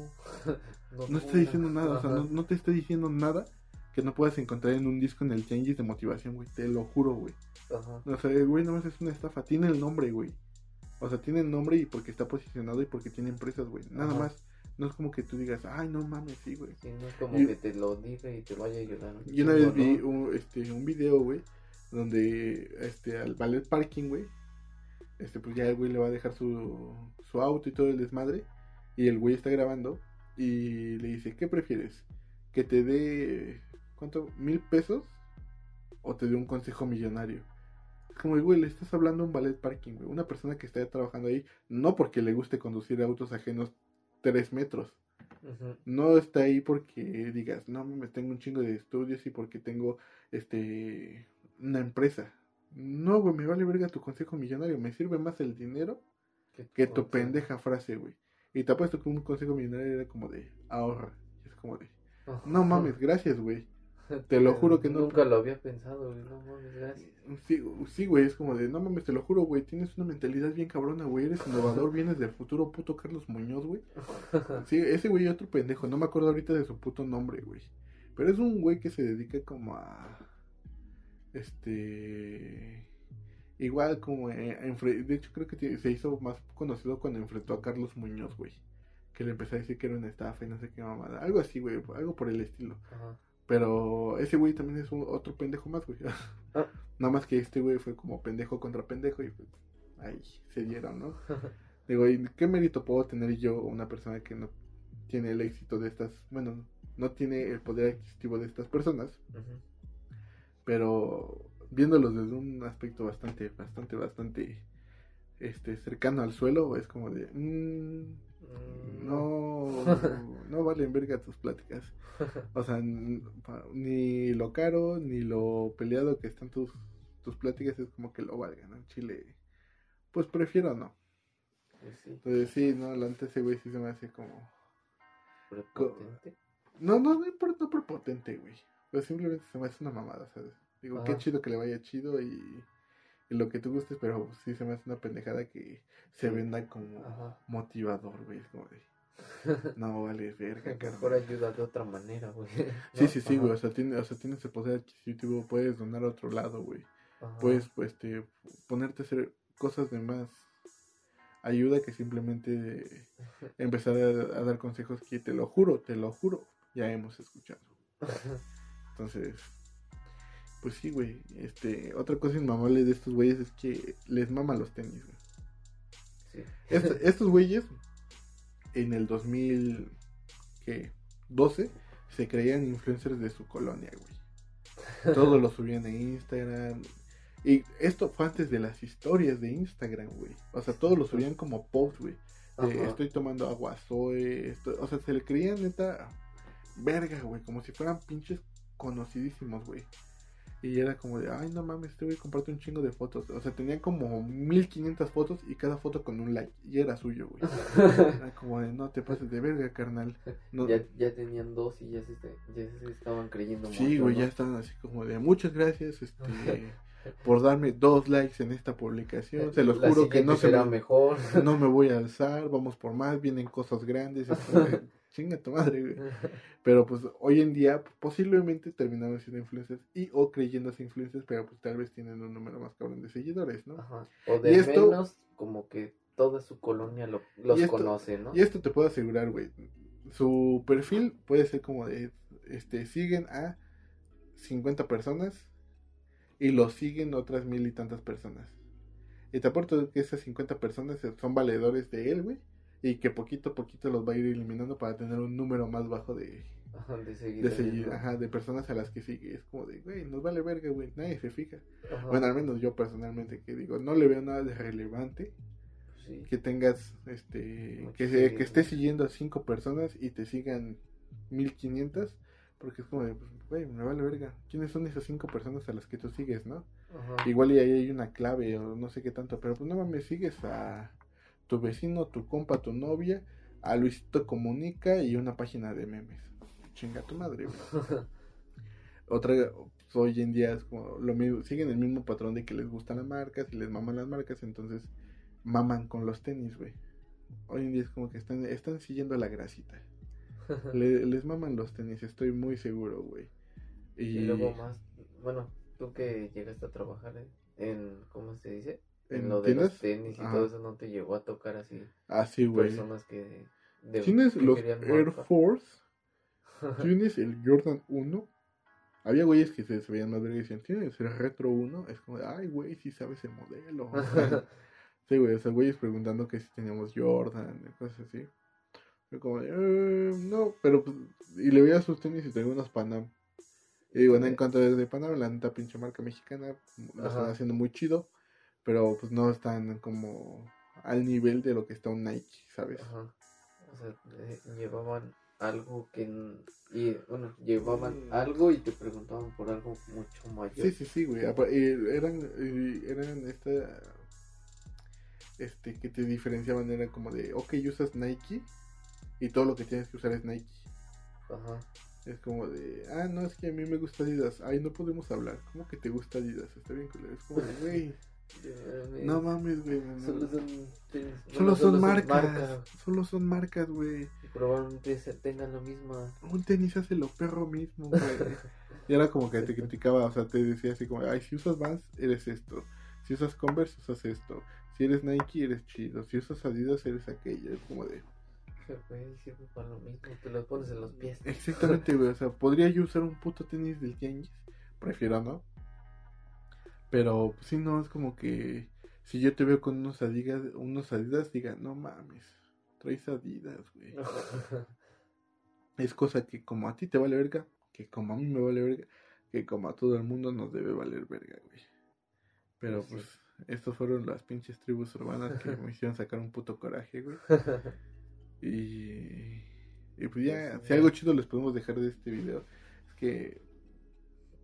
no está diciendo nada. O sea, no, no te está diciendo nada que no puedas encontrar en un disco en el changes de motivación, güey. Te lo juro, güey. Ajá. O sea, el güey nomás es una estafa. Tiene el nombre, güey. O sea, tiene el nombre y porque está posicionado y porque tiene empresas, güey. Nada Ajá. más. No es como que tú digas, ay, no mames, sí, güey. Sí, no es como Y- que te lo diga y te vaya a ayudar. Yo una vez vi un, este, un video, güey, donde este, al ballet parking, güey, este, pues ya el güey le va a dejar su, su auto y todo el desmadre. Y el güey está grabando y le dice, ¿qué prefieres? ¿Que te dé, cuánto? ¿Mil pesos? ¿O te dé un consejo millonario? Como, güey, le estás hablando a un ballet parking, güey. Una persona que está trabajando ahí, no porque le guste conducir autos ajenos tres metros. No está ahí porque digas, no mames, tengo un chingo de estudios y porque tengo este una empresa. No, güey, me vale verga tu consejo millonario. Me sirve más el dinero que tu pendeja frase, güey. Y te apuesto que un consejo millonario era como de ahorra. Es como de, no mames, gracias, güey. te lo juro que no- Nunca lo había pensado, güey. No mames, gracias. Sí, sí, güey, es como de, no mames, te lo juro, güey. Tienes una mentalidad bien cabrona, güey. Eres innovador, vienes del futuro, puto Carlos Muñoz, güey. Sí, ese güey es otro pendejo, no me acuerdo ahorita de su puto nombre, güey. Pero es un güey que se dedica como a. Este. Igual como enfre- De hecho, creo que se hizo más conocido cuando enfrentó a Carlos Muñoz, güey. Que le empezó a decir que era una estafa y no sé qué mamada. Algo así, güey. Algo por el estilo. Ajá. Pero ese güey también es un- otro pendejo más, güey. Ah. Nada más que este güey fue como pendejo contra pendejo y pues ahí se dieron, ¿no? Digo, ¿y qué mérito puedo tener yo, una persona que no tiene el éxito de estas, bueno, no tiene el poder adquisitivo de estas personas, Ujú. Pero viéndolos desde un aspecto bastante, bastante, bastante, este, cercano al suelo, es como de, mm, Mm, no, no valen verga tus pláticas. O sea, ni lo caro, ni lo peleado que están tus, tus pláticas es como que lo valgan, ¿no? En Chile, pues prefiero no. Pues sí, Entonces sí, no, la ese güey sí se me hace como... prepotente. No, no, no importa por potente, güey. Pues simplemente se me hace una mamada, ¿sabes? Digo, qué chido que le vaya chido y, y lo que tú gustes, pero sí se me hace una pendejada que se Sí. venda como Ajá. motivador, güey. Como de, no vale verga, Que mejor ayuda de otra manera, güey. Sí, ¿No? sí, sí, güey. O sea, tiene, o sea, tienes el poder adquisitivo, puedes donar a otro lado, güey. Puedes, pues, este, ponerte a hacer cosas de más ayuda que simplemente empezar a, a dar consejos que te lo juro, te lo juro, ya hemos escuchado. Entonces, pues sí, güey. Este, otra cosa inmamable de estos güeyes es que les mama los tenis, güey. Sí. Est- estos güeyes, en el 2012, se creían influencers de su colonia, güey. Todo lo subían a Instagram. Y esto fue antes de las historias de Instagram, güey. O sea, todo lo subían como post, güey. estoy tomando agua soy. esto- o sea, se le creían neta verga, güey. Como si fueran pinches conocidísimos, güey. Y era como de, ay, no mames, este güey comparte un chingo de fotos. O sea, tenían como 1500 fotos y cada foto con un like. Y era suyo, güey. Era como de, no te pases de verga, carnal. No, ya, ya tenían dos y ya se, ya se estaban creyendo sí, mucho, güey, ¿no? ya estaban así como de, muchas gracias, este, por darme dos likes en esta publicación. Se los La juro que no se será me, mejor. no me voy a alzar, vamos por más, vienen cosas grandes. de, Chinga tu madre, güey. Pero pues hoy en día posiblemente terminaron siendo influencers y o creyéndose influencers, pero pues tal vez tienen un número más cabrón de seguidores, ¿no? Ajá. O de Y esto- menos como que toda su colonia lo, los esto- conoce, ¿no? Y esto te puedo asegurar, güey. Su perfil puede ser como de, este, siguen a 50 personas y lo siguen otras mil y tantas personas. Y te apuesto que esas 50 personas son valedores de él, güey. Y que poquito a poquito los va a ir eliminando para tener un número más bajo de, de ajá, de personas a las que sigue. Es como de, güey, nos vale verga, güey. Nadie se fija. Ajá. Bueno, al menos yo personalmente que digo, no le veo nada de relevante Sí. que tengas, este, que, se- que estés siguiendo a cinco personas y te sigan 1500, porque es como de, pues, güey, me vale verga. ¿Quiénes son esas cinco personas a las que tú sigues, no? Ajá. Igual y ahí hay una clave o no sé qué tanto, pero pues no mames, sigues a tu vecino, tu compa, tu novia, a Luisito Comunica y una página de memes. Chinga tu madre, güey. Otra, pues, hoy en día es como lo mismo, siguen el mismo patrón de que les gustan las marcas y les maman las marcas, entonces maman con los tenis, güey. Hoy en día es como que están, están siguiendo la grasita. Le- les maman los tenis, estoy muy seguro, güey. Y, Y luego más, bueno, tú que llegaste a trabajar en ¿cómo se dice? En, ¿En lo de los tenis y todo eso, ¿no te llegó a tocar así así, güey. personas que... de- ¿Tienes que los Air? Force? ¿Tienes el Jordan 1? Había güeyes que se, se veían más verga y decían, ¿tienes el Retro 1? Es como, de, ay, güey, sí sabes el modelo. sí, güey, o sea, güeyes preguntando que si teníamos Jordan, y cosas así. Yo como, "Eh, no, pero pues, y le veía sus tenis y tenía unos Panam. Y digo, no en cuanto de Panam, la neta pinche marca mexicana, lo están haciendo muy chido, pero pues no están como al nivel de lo que está un Nike, ¿sabes? Ajá. O sea, eh, llevaban algo que... Y, bueno, llevaban Mm. algo y te preguntaban por algo mucho mayor. Sí, sí, sí, güey. Eran, eran esta. Este, que te diferenciaban, era como de, ok, usas Nike y todo lo que tienes que usar es Nike. Ajá. Es como de, ah, no, es que a mí me gusta Adidas. Ay, no podemos hablar. ¿Cómo que te gusta Adidas? Está bien, culero. Es como de, güey, Eh, no mames, güey. no. Solo son tenis. Solo son marcas. Solo son marcas, güey. Y probablemente se tengan la misma. Un tenis hace lo perro mismo, güey. Y era como que te criticaba, o sea, te decía así como, ay, si usas Vans, eres esto. Si usas Converse, usas esto. Si eres Nike, eres chido. Si usas Adidas, eres aquello. Es como de... Güey, sirve para lo mismo. Te lo pones en los pies. Exactamente, güey. O sea, ¿podría yo usar un puto tenis del tianguis? Prefiero no. Pero, pues sí, no, es como que... Si yo te veo con unos Adidas, unos Adidas diga, no mames. Traes Adidas, güey. Es cosa que como a ti te vale verga, que como a mí me vale verga, que como a todo el mundo nos debe valer verga, güey. Pero Sí. pues, estos fueron las pinches tribus urbanas que me hicieron sacar un puto coraje, güey. Y, y pues ya, Pues, si algo chido les podemos dejar de este video, es que...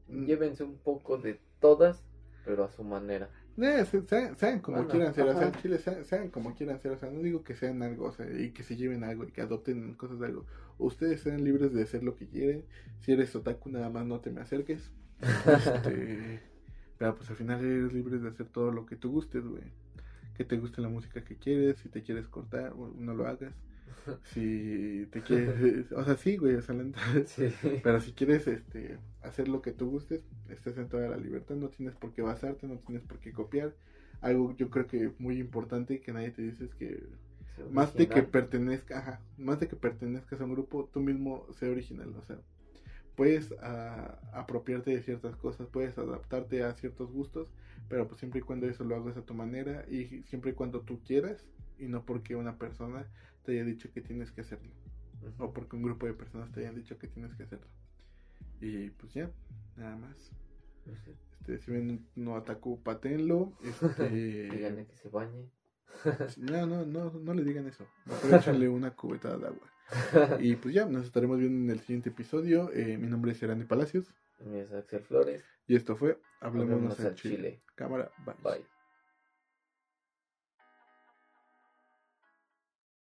mm, Llévense un poco de todas, pero a su manera. eh, se- sean, sean como Bueno, quieran ser, o sea, chile, sean, sean como quieran ser, o sea, no digo que sean algo, o sea, y que se lleven algo y que adopten cosas de algo. Ustedes sean libres de hacer lo que quieren. Si eres otaku, nada más no te me acerques. Este, pero pues al final eres libre de hacer todo lo que tú gustes, güey. Que te guste la música que quieres, si te quieres cortar, no lo hagas. Si te quieres, o sea, sí, güey, o sea, la Sí. pero si quieres este hacer lo que tú gustes, estás en toda la libertad, no tienes por qué basarte, no tienes por qué copiar. Algo yo creo que muy importante que nadie te dice es que más de que pertenezca, ajá, más de que pertenezcas a un grupo, tú mismo sé original, o sea, puedes ah, apropiarte de ciertas cosas, puedes adaptarte a ciertos gustos, pero pues siempre y cuando eso lo hagas a tu manera y siempre y cuando tú quieras y no porque una persona te haya dicho que tienes que hacerlo Ujú. o porque un grupo de personas te hayan dicho que tienes que hacerlo. Y pues ya, nada más. Sí. Este, si ven no ataco, patenlo. Este, Díganle que se bañe. no, no, no, no le digan eso. Mejor una cubetada de agua. Y pues ya, nos estaremos viendo en el siguiente episodio. Eh, mi nombre es Erani Palacios. Mi es Axel Flores. Y esto fue Hablémonos Hablémonos al Chile. Chile. Cámara, bye. Bye.